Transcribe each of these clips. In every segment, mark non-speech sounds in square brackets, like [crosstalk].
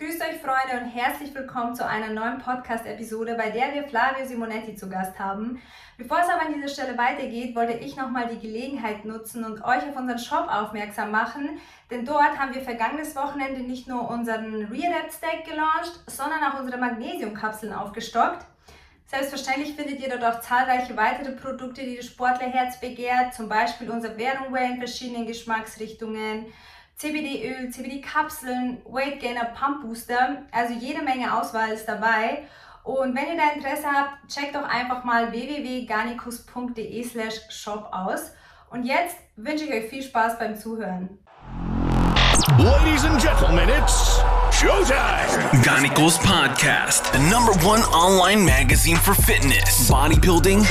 Grüßt euch Freunde und herzlich willkommen zu einer neuen Podcast-Episode, bei der wir Flavio Simonetti zu Gast haben. Bevor es aber an dieser Stelle weitergeht, wollte ich nochmal die Gelegenheit nutzen und euch auf unseren Shop aufmerksam machen, denn dort haben wir vergangenes Wochenende nicht nur unseren Readapt Stack gelauncht, sondern auch unsere Magnesiumkapseln aufgestockt. Selbstverständlich findet ihr dort auch zahlreiche weitere Produkte, die das Sportlerherz begehrt, zum Beispiel unser Währungway in verschiedenen Geschmacksrichtungen, CBD-Öl, CBD-Kapseln, Weight Gainer Pump Booster. Also jede Menge Auswahl ist dabei. Und wenn ihr da Interesse habt, checkt doch einfach mal www.garnicus.de slash shop aus. Und jetzt wünsche ich euch viel Spaß beim Zuhören. Ladies and gentlemen, it's showtime! Ganicos Podcast, the number one online magazine for fitness, bodybuilding,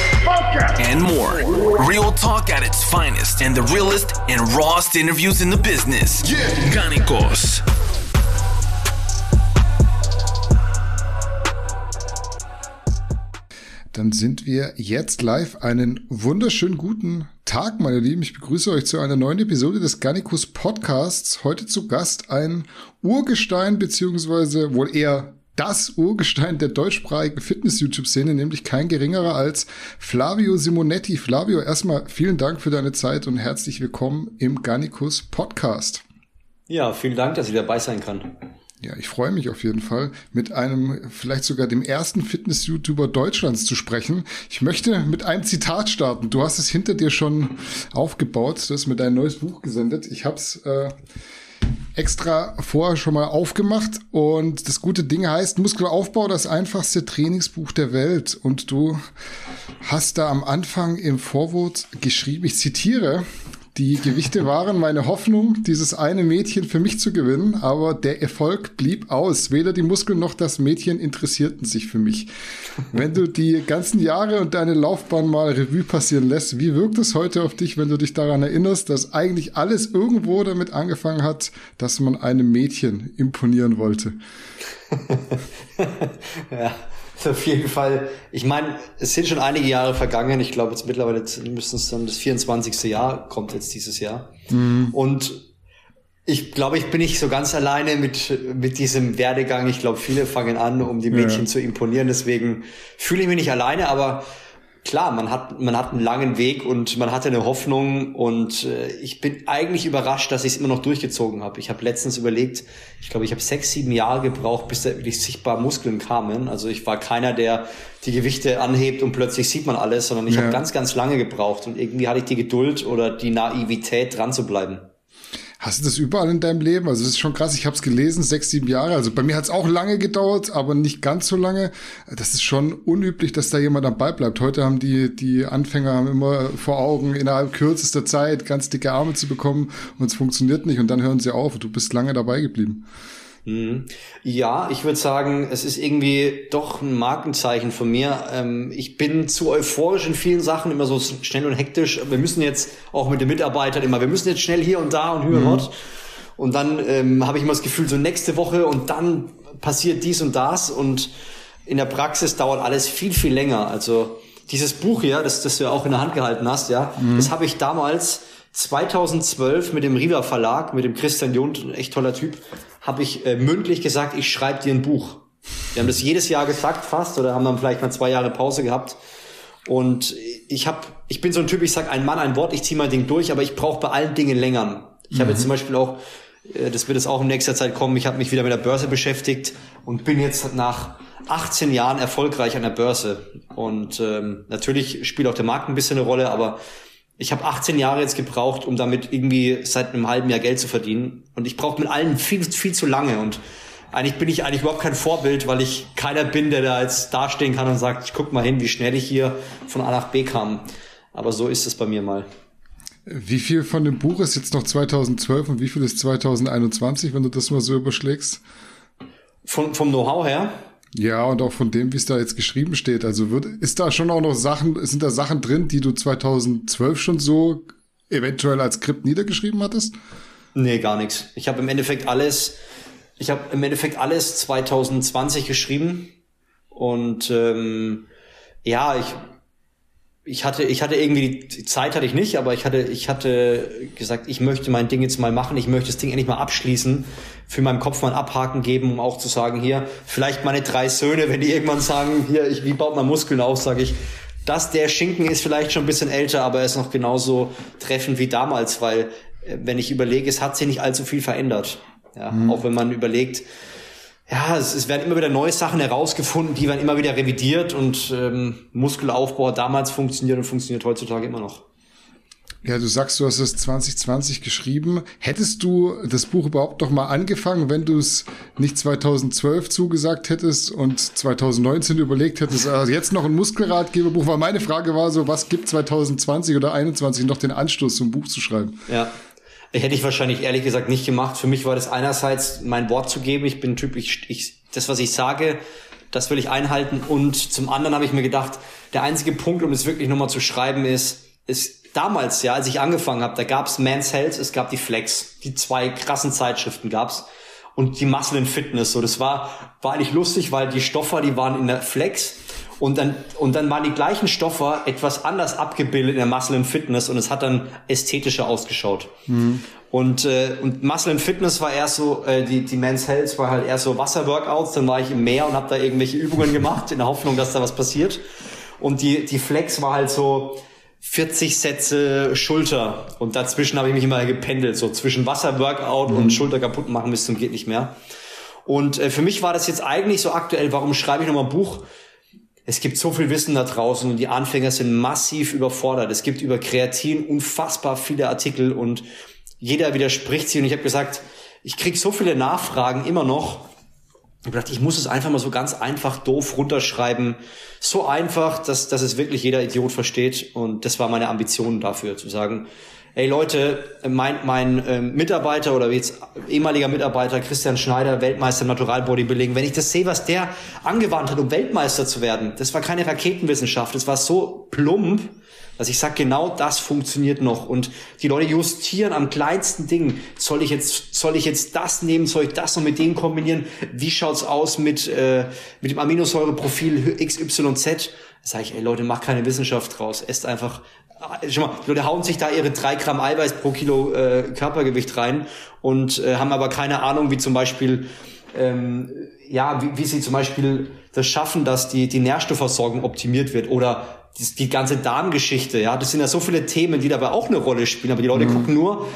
and more. Real talk at its finest and the realest and rawest interviews in the business. Yeah. Ganicos. Dann sind wir jetzt live. Einen wunderschönen guten Tag, meine Lieben. Ich begrüße euch zu einer neuen Episode des Garnicus Podcasts. Heute zu Gast ein Urgestein, beziehungsweise wohl eher das Urgestein der deutschsprachigen Fitness-YouTube-Szene, nämlich kein geringerer als Flavio Simonetti. Flavio, erstmal vielen Dank für deine Zeit und herzlich willkommen im Garnicus Podcast. Ja, vielen Dank, dass ich dabei sein kann. Ja, ich freue mich auf jeden Fall, mit einem, vielleicht sogar dem ersten Fitness-YouTuber Deutschlands zu sprechen. Ich möchte mit einem Zitat starten. Du hast es hinter dir schon aufgebaut, du hast mir dein neues Buch gesendet. Ich habe es äh, extra vorher schon mal aufgemacht und das gute Ding heißt Muskelaufbau, das einfachste Trainingsbuch der Welt. Und du hast da am Anfang im Vorwort geschrieben, ich zitiere, die Gewichte waren meine Hoffnung, dieses eine Mädchen für mich zu gewinnen, aber der Erfolg blieb aus. Weder die Muskeln noch das Mädchen interessierten sich für mich. Wenn du die ganzen Jahre und deine Laufbahn mal Revue passieren lässt, wie wirkt es heute auf dich, wenn du dich daran erinnerst, dass eigentlich alles irgendwo damit angefangen hat, dass man einem Mädchen imponieren wollte? [laughs] ja. [laughs] Auf jeden Fall. Ich meine, es sind schon einige Jahre vergangen. Ich glaube, jetzt mittlerweile müssten es dann das 24. Jahr kommt jetzt dieses Jahr. Mhm. Und ich glaube, ich bin nicht so ganz alleine mit, mit diesem Werdegang. Ich glaube, viele fangen an, um die Mädchen ja. zu imponieren. Deswegen fühle ich mich nicht alleine, aber klar, man hat, man hat einen langen Weg und man hatte eine Hoffnung und äh, ich bin eigentlich überrascht, dass ich es immer noch durchgezogen habe. Ich habe letztens überlegt, ich glaube, ich habe sechs, sieben Jahre gebraucht, bis da wirklich sichtbar Muskeln kamen. Also ich war keiner, der die Gewichte anhebt und plötzlich sieht man alles, sondern ich ja. habe ganz, ganz lange gebraucht und irgendwie hatte ich die Geduld oder die Naivität dran zu bleiben. Hast du das überall in deinem Leben? Also es ist schon krass, ich habe es gelesen, sechs, sieben Jahre. Also bei mir hat es auch lange gedauert, aber nicht ganz so lange. Das ist schon unüblich, dass da jemand dabei bleibt. Heute haben die, die Anfänger haben immer vor Augen, innerhalb kürzester Zeit ganz dicke Arme zu bekommen und es funktioniert nicht und dann hören sie auf. Du bist lange dabei geblieben. Mhm. Ja, ich würde sagen, es ist irgendwie doch ein Markenzeichen von mir. Ähm, ich bin zu euphorisch in vielen Sachen, immer so schnell und hektisch. Wir müssen jetzt auch mit den Mitarbeitern immer, wir müssen jetzt schnell hier und da und hier mhm. und dort. Und dann ähm, habe ich immer das Gefühl, so nächste Woche und dann passiert dies und das. Und in der Praxis dauert alles viel, viel länger. Also dieses Buch hier, das, das du ja auch in der Hand gehalten hast, ja, mhm. das habe ich damals 2012 mit dem Riva Verlag, mit dem Christian Jund, ein echt toller Typ, habe ich äh, mündlich gesagt, ich schreibe dir ein Buch. Wir haben das jedes Jahr gesagt fast oder haben dann vielleicht mal zwei Jahre Pause gehabt. Und ich habe, ich bin so ein Typ, ich sag ein Mann, ein Wort, ich ziehe mein Ding durch, aber ich brauche bei allen Dingen länger. Ich mhm. habe jetzt zum Beispiel auch, äh, das wird jetzt auch in nächster Zeit kommen, ich habe mich wieder mit der Börse beschäftigt und bin jetzt nach 18 Jahren erfolgreich an der Börse. Und ähm, natürlich spielt auch der Markt ein bisschen eine Rolle, aber ich habe 18 Jahre jetzt gebraucht, um damit irgendwie seit einem halben Jahr Geld zu verdienen. Und ich brauche mit allen viel, viel zu lange. Und eigentlich bin ich eigentlich überhaupt kein Vorbild, weil ich keiner bin, der da jetzt dastehen kann und sagt, ich guck mal hin, wie schnell ich hier von A nach B kam. Aber so ist es bei mir mal. Wie viel von dem Buch ist jetzt noch 2012 und wie viel ist 2021, wenn du das mal so überschlägst? Von, vom Know-how her? Ja, und auch von dem, wie es da jetzt geschrieben steht. Also wird, ist da schon auch noch Sachen, sind da Sachen drin, die du 2012 schon so eventuell als Skript niedergeschrieben hattest? Nee, gar nichts. Ich habe im Endeffekt alles, ich habe im Endeffekt alles 2020 geschrieben. Und ähm, ja, ich, ich hatte, ich hatte irgendwie die Zeit hatte ich nicht, aber ich hatte, ich hatte gesagt, ich möchte mein Ding jetzt mal machen, ich möchte das Ding endlich mal abschließen, für meinen Kopf mal ein Abhaken geben, um auch zu sagen, hier, vielleicht meine drei Söhne, wenn die irgendwann sagen, hier, ich, wie baut man Muskeln auf, sage ich, dass der Schinken ist vielleicht schon ein bisschen älter, aber er ist noch genauso treffend wie damals, weil äh, wenn ich überlege, es hat sich nicht allzu viel verändert. Ja, mhm. auch wenn man überlegt, ja, es, es, werden immer wieder neue Sachen herausgefunden, die werden immer wieder revidiert und ähm, Muskelaufbau hat damals funktioniert und funktioniert heutzutage immer noch. Ja, du sagst, du hast es 2020 geschrieben. Hättest du das Buch überhaupt noch mal angefangen, wenn du es nicht 2012 zugesagt hättest und 2019 überlegt hättest, also jetzt noch ein Muskelratgeberbuch? Weil meine Frage war so, was gibt 2020 oder 2021 noch den Anstoß, so ein Buch zu schreiben? Ja, Hätte ich wahrscheinlich ehrlich gesagt nicht gemacht. Für mich war das einerseits mein Wort zu geben. Ich bin typisch, ich, das, was ich sage, das will ich einhalten. Und zum anderen habe ich mir gedacht, der einzige Punkt, um es wirklich nochmal zu schreiben, ist, ist damals, ja, als ich angefangen habe, da gab's Man's Health, es gab die Flex. Die zwei krassen Zeitschriften gab's. Und die Muscle in Fitness. So, das war, war eigentlich lustig, weil die Stoffer, die waren in der Flex und dann, und dann waren die gleichen Stoffe etwas anders abgebildet in der Muscle and Fitness und es hat dann ästhetischer ausgeschaut. Mhm. Und, äh, und Muscle and Fitness war erst so, äh, die, die Men's Health war halt erst so Wasserworkouts, dann war ich im Meer und habe da irgendwelche Übungen gemacht, in der Hoffnung, dass da was passiert. Und die, die Flex war halt so 40 Sätze Schulter und dazwischen habe ich mich immer gependelt, so zwischen Wasserworkout mhm. und Schulter kaputt machen bis zum geht nicht mehr. Und äh, für mich war das jetzt eigentlich so aktuell, warum schreibe ich nochmal ein Buch? Es gibt so viel Wissen da draußen und die Anfänger sind massiv überfordert. Es gibt über Kreatin unfassbar viele Artikel und jeder widerspricht sie. Und ich habe gesagt, ich krieg so viele Nachfragen immer noch. Ich habe gedacht, ich muss es einfach mal so ganz einfach doof runterschreiben. So einfach, dass, dass es wirklich jeder Idiot versteht. Und das war meine Ambition dafür, zu sagen, ey Leute, mein, mein äh, Mitarbeiter oder jetzt ehemaliger Mitarbeiter Christian Schneider, Weltmeister im Natural Bodybuilding, wenn ich das sehe, was der angewandt hat, um Weltmeister zu werden, das war keine Raketenwissenschaft, das war so plump, dass ich sage, genau das funktioniert noch. Und die Leute justieren am kleinsten Ding. Soll ich jetzt, soll ich jetzt das nehmen? Soll ich das noch mit dem kombinieren? Wie schaut's aus mit, äh, mit dem Aminosäureprofil XYZ? sage ich, ey Leute, macht keine Wissenschaft draus. Esst einfach Schau mal, die Leute hauen sich da ihre drei Gramm Eiweiß pro Kilo äh, Körpergewicht rein und äh, haben aber keine Ahnung, wie zum Beispiel, ähm, ja, wie, wie sie zum Beispiel das schaffen, dass die, die Nährstoffversorgung optimiert wird oder die, die ganze Darmgeschichte, ja, das sind ja so viele Themen, die dabei auch eine Rolle spielen, aber die Leute mhm. gucken nur,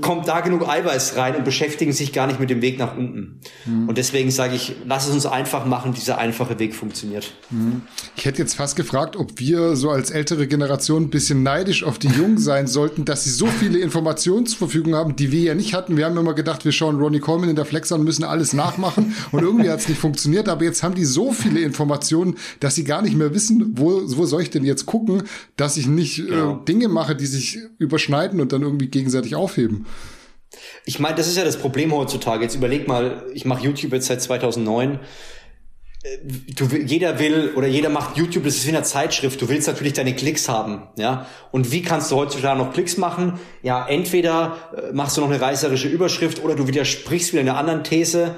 kommt da genug Eiweiß rein und beschäftigen sich gar nicht mit dem Weg nach unten. Mhm. Und deswegen sage ich, lass es uns einfach machen, dieser einfache Weg funktioniert. Mhm. Ich hätte jetzt fast gefragt, ob wir so als ältere Generation ein bisschen neidisch auf die Jungen sein sollten, dass sie so viele Informationen zur Verfügung haben, die wir ja nicht hatten. Wir haben immer gedacht, wir schauen Ronnie Coleman in der Flex an und müssen alles nachmachen und irgendwie hat es nicht funktioniert, aber jetzt haben die so viele Informationen, dass sie gar nicht mehr wissen, wo, wo soll ich denn jetzt gucken, dass ich nicht äh, genau. Dinge mache, die sich überschneiden und dann irgendwie gegenseitig aufheben. Ich meine, das ist ja das Problem heutzutage. Jetzt überleg mal, ich mache YouTube jetzt seit 2009. Äh, du, jeder will oder jeder macht YouTube, das ist wie eine Zeitschrift. Du willst natürlich deine Klicks haben, ja. Und wie kannst du heutzutage noch Klicks machen? Ja, entweder äh, machst du noch eine reißerische Überschrift oder du widersprichst wieder einer anderen These.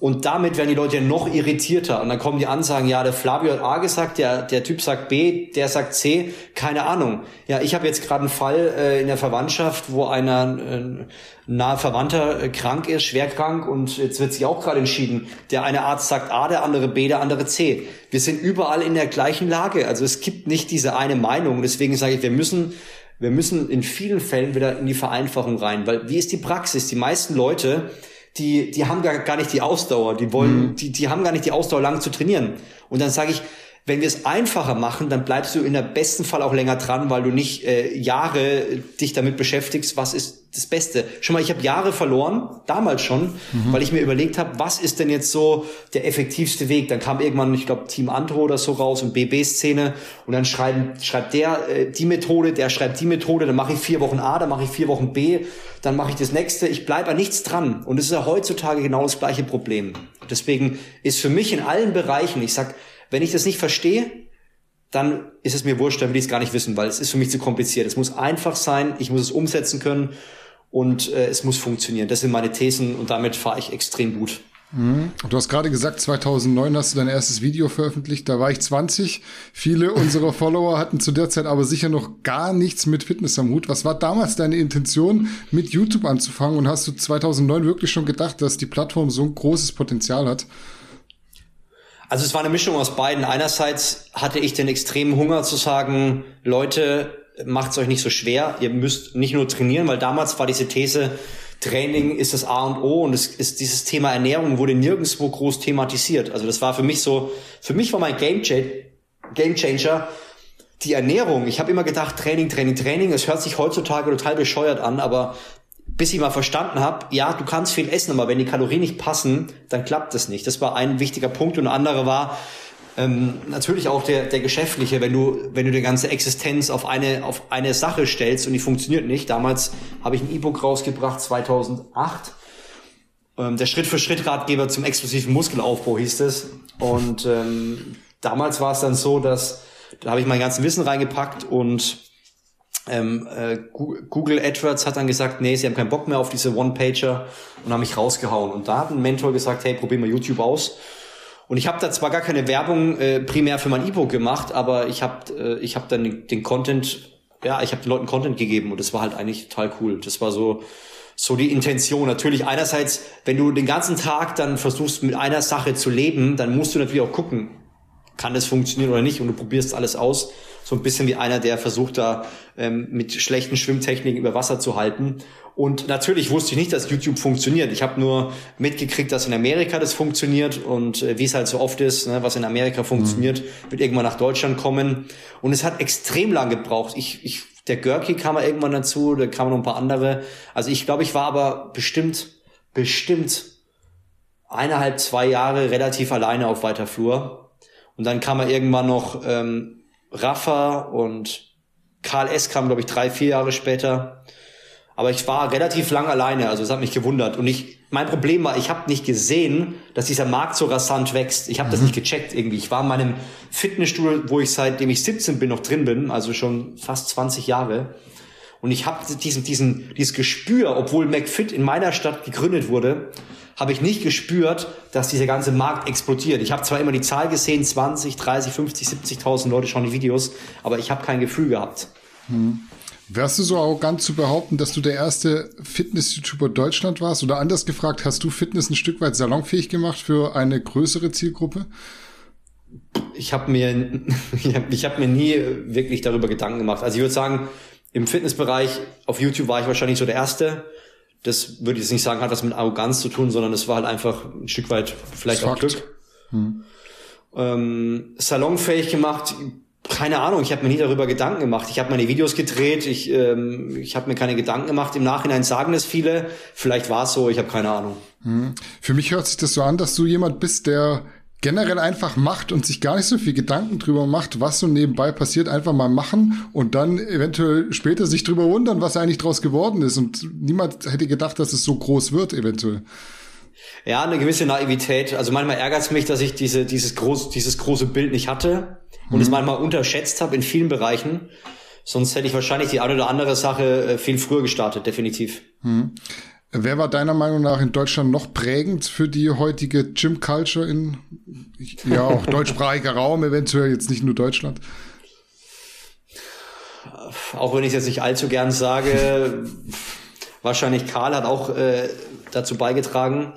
Und damit werden die Leute ja noch irritierter. Und dann kommen die Ansagen, ja, der Flavio hat A gesagt, der, der Typ sagt B, der sagt C, keine Ahnung. Ja, ich habe jetzt gerade einen Fall äh, in der Verwandtschaft, wo einer äh, nahe Verwandter äh, krank ist, schwer krank und jetzt wird sich auch gerade entschieden. Der eine Arzt sagt A, der andere B, der andere C. Wir sind überall in der gleichen Lage. Also es gibt nicht diese eine Meinung. Deswegen sage ich, wir müssen wir müssen in vielen Fällen wieder in die Vereinfachung rein, weil wie ist die Praxis? Die meisten Leute die, die haben gar, gar nicht die Ausdauer, die wollen, mhm. die, die haben gar nicht die Ausdauer, lang zu trainieren. Und dann sage ich, wenn wir es einfacher machen, dann bleibst du in der besten Fall auch länger dran, weil du nicht äh, Jahre dich damit beschäftigst, was ist das Beste. Schon mal, ich habe Jahre verloren, damals schon, mhm. weil ich mir überlegt habe, was ist denn jetzt so der effektivste Weg. Dann kam irgendwann, ich glaube, Team Andro oder so raus und BB-Szene und dann schreiben, schreibt der äh, die Methode, der schreibt die Methode, dann mache ich vier Wochen A, dann mache ich vier Wochen B, dann mache ich das nächste. Ich bleibe an nichts dran. Und es ist ja heutzutage genau das gleiche Problem. Deswegen ist für mich in allen Bereichen, ich sag, wenn ich das nicht verstehe, dann ist es mir wurscht, dann will ich es gar nicht wissen, weil es ist für mich zu kompliziert. Es muss einfach sein, ich muss es umsetzen können und äh, es muss funktionieren. Das sind meine Thesen und damit fahre ich extrem gut. Mhm. Du hast gerade gesagt, 2009 hast du dein erstes Video veröffentlicht. Da war ich 20. Viele unserer [laughs] Follower hatten zu der Zeit aber sicher noch gar nichts mit Fitness am Hut. Was war damals deine Intention, mit YouTube anzufangen? Und hast du 2009 wirklich schon gedacht, dass die Plattform so ein großes Potenzial hat? Also es war eine Mischung aus beiden. Einerseits hatte ich den extremen Hunger zu sagen, Leute, macht's euch nicht so schwer. Ihr müsst nicht nur trainieren, weil damals war diese These, Training ist das A und O und es ist dieses Thema Ernährung wurde nirgendwo groß thematisiert. Also das war für mich so, für mich war mein Game, Game Changer die Ernährung. Ich habe immer gedacht, Training, Training, Training. Es hört sich heutzutage total bescheuert an, aber bis ich mal verstanden habe, ja, du kannst viel essen, aber wenn die Kalorien nicht passen, dann klappt das nicht. Das war ein wichtiger Punkt und ein anderer war, ähm, natürlich auch der, der geschäftliche, wenn du, wenn du die ganze Existenz auf eine, auf eine Sache stellst und die funktioniert nicht. Damals habe ich ein E-Book rausgebracht, 2008. Ähm, der Schritt-für-Schritt-Ratgeber zum explosiven Muskelaufbau hieß es. Und ähm, damals war es dann so, dass da habe ich mein ganzes Wissen reingepackt und ähm, äh, Google AdWords hat dann gesagt, nee, sie haben keinen Bock mehr auf diese One-Pager und haben mich rausgehauen. Und da hat ein Mentor gesagt, hey, probier mal YouTube aus. Und ich habe da zwar gar keine Werbung äh, primär für mein E-Book gemacht, aber ich habe äh, ich hab dann den, den Content, ja, ich habe den Leuten Content gegeben und das war halt eigentlich total cool. Das war so so die Intention. Natürlich einerseits, wenn du den ganzen Tag dann versuchst mit einer Sache zu leben, dann musst du natürlich auch gucken, kann das funktionieren oder nicht und du probierst alles aus. So ein bisschen wie einer, der versucht da ähm, mit schlechten Schwimmtechniken über Wasser zu halten. Und natürlich wusste ich nicht, dass YouTube funktioniert. Ich habe nur mitgekriegt, dass in Amerika das funktioniert und äh, wie es halt so oft ist, ne, was in Amerika funktioniert, mhm. wird irgendwann nach Deutschland kommen. Und es hat extrem lang gebraucht. Ich, ich, der Görki kam mal irgendwann dazu, da kamen noch ein paar andere. Also ich glaube, ich war aber bestimmt, bestimmt eineinhalb, zwei Jahre relativ alleine auf weiter Flur. Und dann kam er irgendwann noch ähm, Rafa und Karl S. kam, glaube ich, drei, vier Jahre später. Aber ich war relativ lang alleine, also es hat mich gewundert. Und ich, mein Problem war, ich habe nicht gesehen, dass dieser Markt so rasant wächst. Ich habe mhm. das nicht gecheckt irgendwie. Ich war in meinem Fitnessstudio, wo ich seitdem ich 17 bin noch drin bin, also schon fast 20 Jahre. Und ich habe diesen, diesen, dieses Gespür, obwohl McFit in meiner Stadt gegründet wurde, habe ich nicht gespürt, dass dieser ganze Markt explodiert. Ich habe zwar immer die Zahl gesehen, 20, 30, 50, 70.000 Leute schauen die Videos, aber ich habe kein Gefühl gehabt. Mhm. Wärst du so arrogant zu behaupten, dass du der erste Fitness-YouTuber Deutschland warst? Oder anders gefragt, hast du Fitness ein Stück weit salonfähig gemacht für eine größere Zielgruppe? Ich habe mir, [laughs] ich hab mir nie wirklich darüber Gedanken gemacht. Also ich würde sagen, im Fitnessbereich auf YouTube war ich wahrscheinlich so der Erste. Das würde ich jetzt nicht sagen, hat was mit Arroganz zu tun, sondern es war halt einfach ein Stück weit vielleicht auch Glück. Hm. Ähm, salonfähig gemacht, keine Ahnung, ich habe mir nie darüber Gedanken gemacht. Ich habe meine Videos gedreht, ich, ähm, ich habe mir keine Gedanken gemacht. Im Nachhinein sagen es viele, vielleicht war es so, ich habe keine Ahnung. Hm. Für mich hört sich das so an, dass du jemand bist, der generell einfach macht und sich gar nicht so viel Gedanken drüber macht, was so nebenbei passiert, einfach mal machen und dann eventuell später sich drüber wundern, was eigentlich draus geworden ist. Und niemand hätte gedacht, dass es so groß wird, eventuell. Ja, eine gewisse Naivität. Also manchmal ärgert es mich, dass ich diese, dieses, groß, dieses große Bild nicht hatte und mhm. es manchmal unterschätzt habe in vielen Bereichen. Sonst hätte ich wahrscheinlich die eine oder andere Sache äh, viel früher gestartet, definitiv. Mhm. Wer war deiner Meinung nach in Deutschland noch prägend für die heutige Gym Culture in ja auch deutschsprachiger Raum, eventuell jetzt nicht nur Deutschland? Auch wenn ich es jetzt nicht allzu gern sage, wahrscheinlich Karl hat auch äh, dazu beigetragen.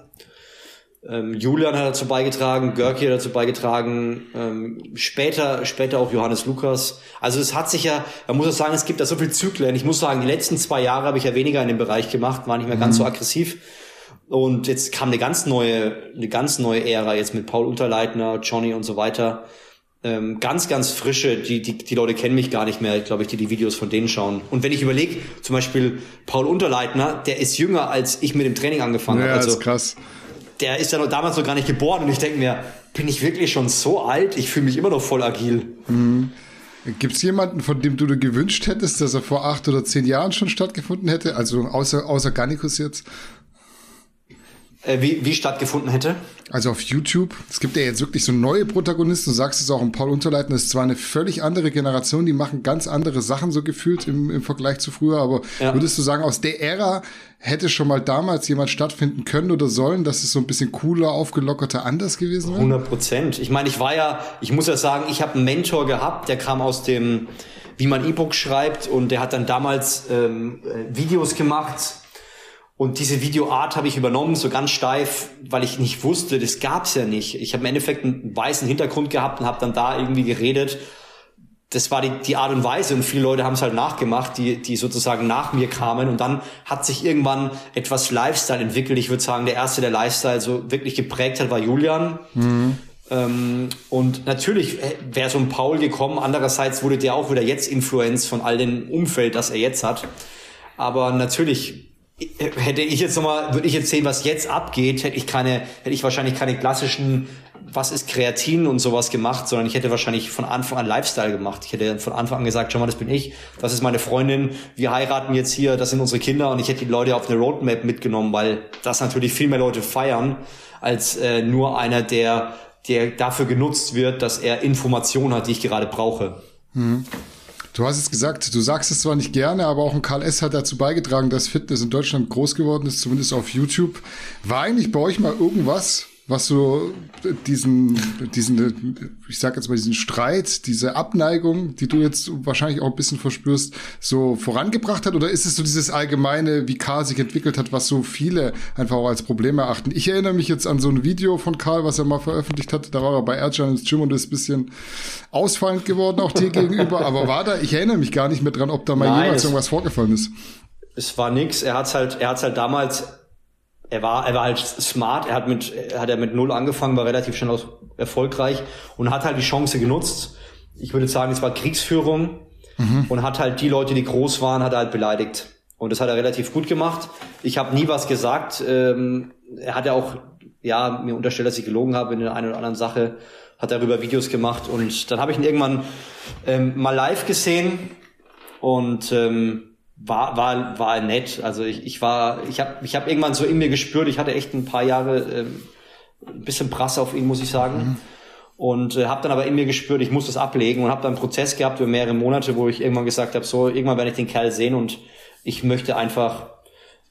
Ähm, Julian hat dazu beigetragen, Görki hat dazu beigetragen, ähm, später, später auch Johannes Lukas. Also es hat sich ja, man muss auch sagen, es gibt da so viele Zyklen. Ich muss sagen, die letzten zwei Jahre habe ich ja weniger in dem Bereich gemacht, war nicht mehr ganz mhm. so aggressiv. Und jetzt kam eine ganz neue, eine ganz neue Ära jetzt mit Paul Unterleitner, Johnny und so weiter. Ähm, ganz, ganz frische, die, die, die Leute kennen mich gar nicht mehr, glaube ich, die die Videos von denen schauen. Und wenn ich überlege, zum Beispiel Paul Unterleitner, der ist jünger, als ich mit dem Training angefangen ja, habe. Also, ist krass der ist ja noch damals noch gar nicht geboren und ich denke mir, bin ich wirklich schon so alt? Ich fühle mich immer noch voll agil. Mhm. Gibt es jemanden, von dem du dir gewünscht hättest, dass er vor acht oder zehn Jahren schon stattgefunden hätte? Also außer, außer Garnicus jetzt? Äh, wie, wie stattgefunden hätte? Also auf YouTube. Es gibt ja jetzt wirklich so neue Protagonisten. Du sagst es auch im Paul Unterleiten. Das ist zwar eine völlig andere Generation, die machen ganz andere Sachen so gefühlt im, im Vergleich zu früher. Aber ja. würdest du sagen, aus der Ära hätte schon mal damals jemand stattfinden können oder sollen, dass es so ein bisschen cooler, aufgelockerter, anders gewesen wäre? 100 Prozent. Ich meine, ich war ja, ich muss ja sagen, ich habe einen Mentor gehabt, der kam aus dem, wie man E-Book schreibt und der hat dann damals ähm, äh, Videos gemacht und diese Videoart habe ich übernommen, so ganz steif, weil ich nicht wusste, das gab's ja nicht. Ich habe im Endeffekt einen weißen Hintergrund gehabt und habe dann da irgendwie geredet. Das war die, die Art und Weise und viele Leute haben es halt nachgemacht, die, die sozusagen nach mir kamen. Und dann hat sich irgendwann etwas Lifestyle entwickelt. Ich würde sagen, der erste, der Lifestyle so wirklich geprägt hat, war Julian. Mhm. Ähm, und natürlich wäre so ein Paul gekommen. Andererseits wurde der auch wieder jetzt Influenz von all dem Umfeld, das er jetzt hat. Aber natürlich hätte ich jetzt nochmal, würde ich jetzt sehen, was jetzt abgeht, hätte ich keine, hätte ich wahrscheinlich keine klassischen, was ist Kreatin und sowas gemacht, sondern ich hätte wahrscheinlich von Anfang an Lifestyle gemacht. Ich hätte von Anfang an gesagt, schau mal, das bin ich, das ist meine Freundin, wir heiraten jetzt hier, das sind unsere Kinder und ich hätte die Leute auf eine Roadmap mitgenommen, weil das natürlich viel mehr Leute feiern, als äh, nur einer, der, der dafür genutzt wird, dass er Informationen hat, die ich gerade brauche. Mhm. Du hast es gesagt, du sagst es zwar nicht gerne, aber auch ein Karl S. hat dazu beigetragen, dass Fitness in Deutschland groß geworden ist, zumindest auf YouTube. War eigentlich bei euch mal irgendwas, was so diesen, diesen, ich sag jetzt mal diesen Streit, diese Abneigung, die du jetzt wahrscheinlich auch ein bisschen verspürst, so vorangebracht hat? Oder ist es so dieses allgemeine, wie Karl sich entwickelt hat, was so viele einfach auch als Problem erachten? Ich erinnere mich jetzt an so ein Video von Karl, was er mal veröffentlicht hat. Da war er bei Erjan ins Gym und ist ein bisschen ausfallend geworden, auch dir gegenüber. Aber war da, ich erinnere mich gar nicht mehr dran, ob da mal Nein, jemals irgendwas vorgefallen ist. Es war nix. Er hat's halt, er hat's halt damals er war, er war halt smart, er hat mit, hat er mit null angefangen, war relativ schnell aus, erfolgreich und hat halt die Chance genutzt. Ich würde sagen, es war Kriegsführung mhm. und hat halt die Leute, die groß waren, hat er halt beleidigt. Und das hat er relativ gut gemacht. Ich habe nie was gesagt. Ähm, er hat ja auch, ja, mir unterstellt, dass ich gelogen habe in der einen oder anderen Sache, hat darüber Videos gemacht und dann habe ich ihn irgendwann ähm, mal live gesehen und ähm, war, war, war nett. Also ich, ich war, ich habe ich hab irgendwann so in mir gespürt, ich hatte echt ein paar Jahre ähm, ein bisschen Prasse auf ihn, muss ich sagen. Mhm. Und äh, habe dann aber in mir gespürt, ich muss das ablegen und habe dann einen Prozess gehabt über mehrere Monate, wo ich irgendwann gesagt habe, so, irgendwann werde ich den Kerl sehen und ich möchte einfach,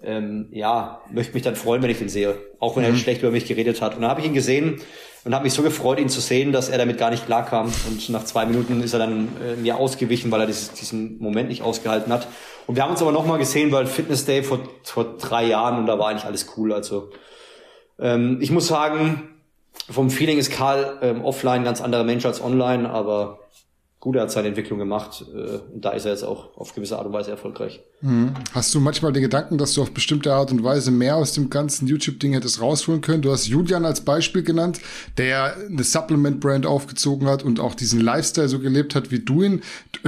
ähm, ja, möchte mich dann freuen, wenn ich den sehe. Auch wenn mhm. er schlecht über mich geredet hat. Und dann habe ich ihn gesehen und habe mich so gefreut, ihn zu sehen, dass er damit gar nicht klarkam. Und nach zwei Minuten ist er dann äh, mir ausgewichen, weil er dieses, diesen Moment nicht ausgehalten hat. Und wir haben uns aber nochmal gesehen, weil Fitness Day vor, vor drei Jahren und da war eigentlich alles cool. Also ähm, ich muss sagen, vom Feeling ist Karl ähm, offline ganz anderer Mensch als online, aber gut, hat seine Entwicklung gemacht äh, und da ist er jetzt auch auf gewisse Art und Weise erfolgreich. Mhm. Hast du manchmal den Gedanken, dass du auf bestimmte Art und Weise mehr aus dem ganzen YouTube-Ding hättest rausholen können? Du hast Julian als Beispiel genannt, der eine Supplement-Brand aufgezogen hat und auch diesen Lifestyle so gelebt hat wie du ihn.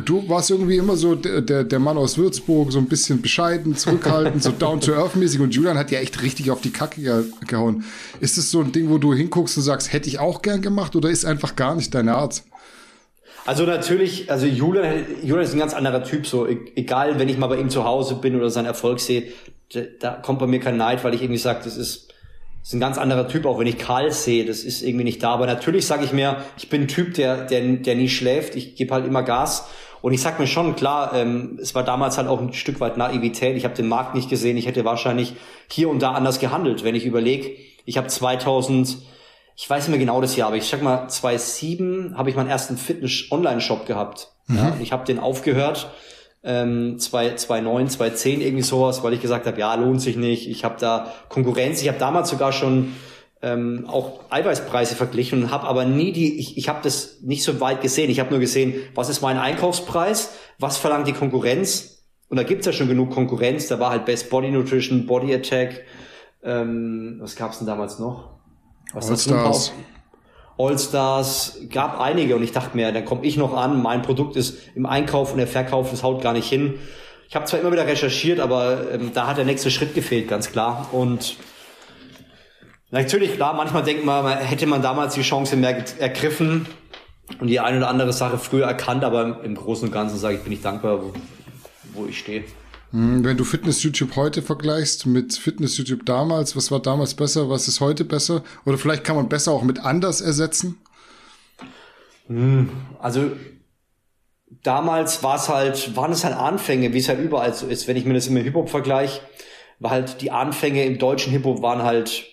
Du warst irgendwie immer so der, der, der Mann aus Würzburg, so ein bisschen bescheiden, zurückhaltend, so down-to-earth-mäßig und Julian hat ja echt richtig auf die Kacke ge gehauen. Ist es so ein Ding, wo du hinguckst und sagst, hätte ich auch gern gemacht oder ist einfach gar nicht deine Art? Also natürlich, also Julian, Julian ist ein ganz anderer Typ, so e-, egal, wenn ich mal bei ihm zu Hause bin oder seinen Erfolg sehe, da kommt bei mir kein Neid, weil ich irgendwie sage, das ist, das ist ein ganz anderer Typ, auch wenn ich Karl sehe, das ist irgendwie nicht da. Aber natürlich sage ich mir, ich bin ein Typ, der, der, der nie schläft, ich gebe halt immer Gas. Und ich sag mir schon, klar, ähm, es war damals halt auch ein Stück weit Naivität. Ich habe den Markt nicht gesehen. Ich hätte wahrscheinlich hier und da anders gehandelt, wenn ich überlege. Ich habe 2000 ich weiß nicht mehr genau das Jahr, aber ich sag mal, 2007 habe ich meinen ersten Fitness-Online-Shop gehabt. Mhm. Ja, und ich habe den aufgehört, ähm, 2009, 2010 irgendwie sowas, weil ich gesagt habe, ja, lohnt sich nicht. Ich habe da Konkurrenz. Ich habe damals sogar schon ähm, auch Eiweißpreise verglichen und habe aber nie die, ich, ich habe das nicht so weit gesehen. Ich habe nur gesehen, was ist mein Einkaufspreis, was verlangt die Konkurrenz. Und da gibt's ja schon genug Konkurrenz. Da war halt Best Body Nutrition, Body Attack. Ähm, was gab's denn damals noch? Was All-Stars. All-Stars gab einige und ich dachte mir, dann komme ich noch an, mein Produkt ist im Einkauf und der Verkauf, das haut gar nicht hin. Ich habe zwar immer wieder recherchiert, aber ähm, da hat der nächste Schritt gefehlt, ganz klar. Und natürlich, klar, manchmal denkt man, hätte man damals die Chance mehr ergriffen und die eine oder andere Sache früher erkannt, aber im Großen und Ganzen sage ich, bin ich dankbar, wo, wo ich stehe. Hm, wenn du Fitness-YouTube heute vergleichst mit Fitness-YouTube damals, was war damals besser, was ist heute besser? Oder vielleicht kann man besser auch mit anders ersetzen? Hm, also damals war es halt, waren es halt Anfänge, wie es halt überall so ist. Wenn ich mir das immer Hip-Hop vergleiche, war halt die Anfänge im deutschen Hip-Hop waren halt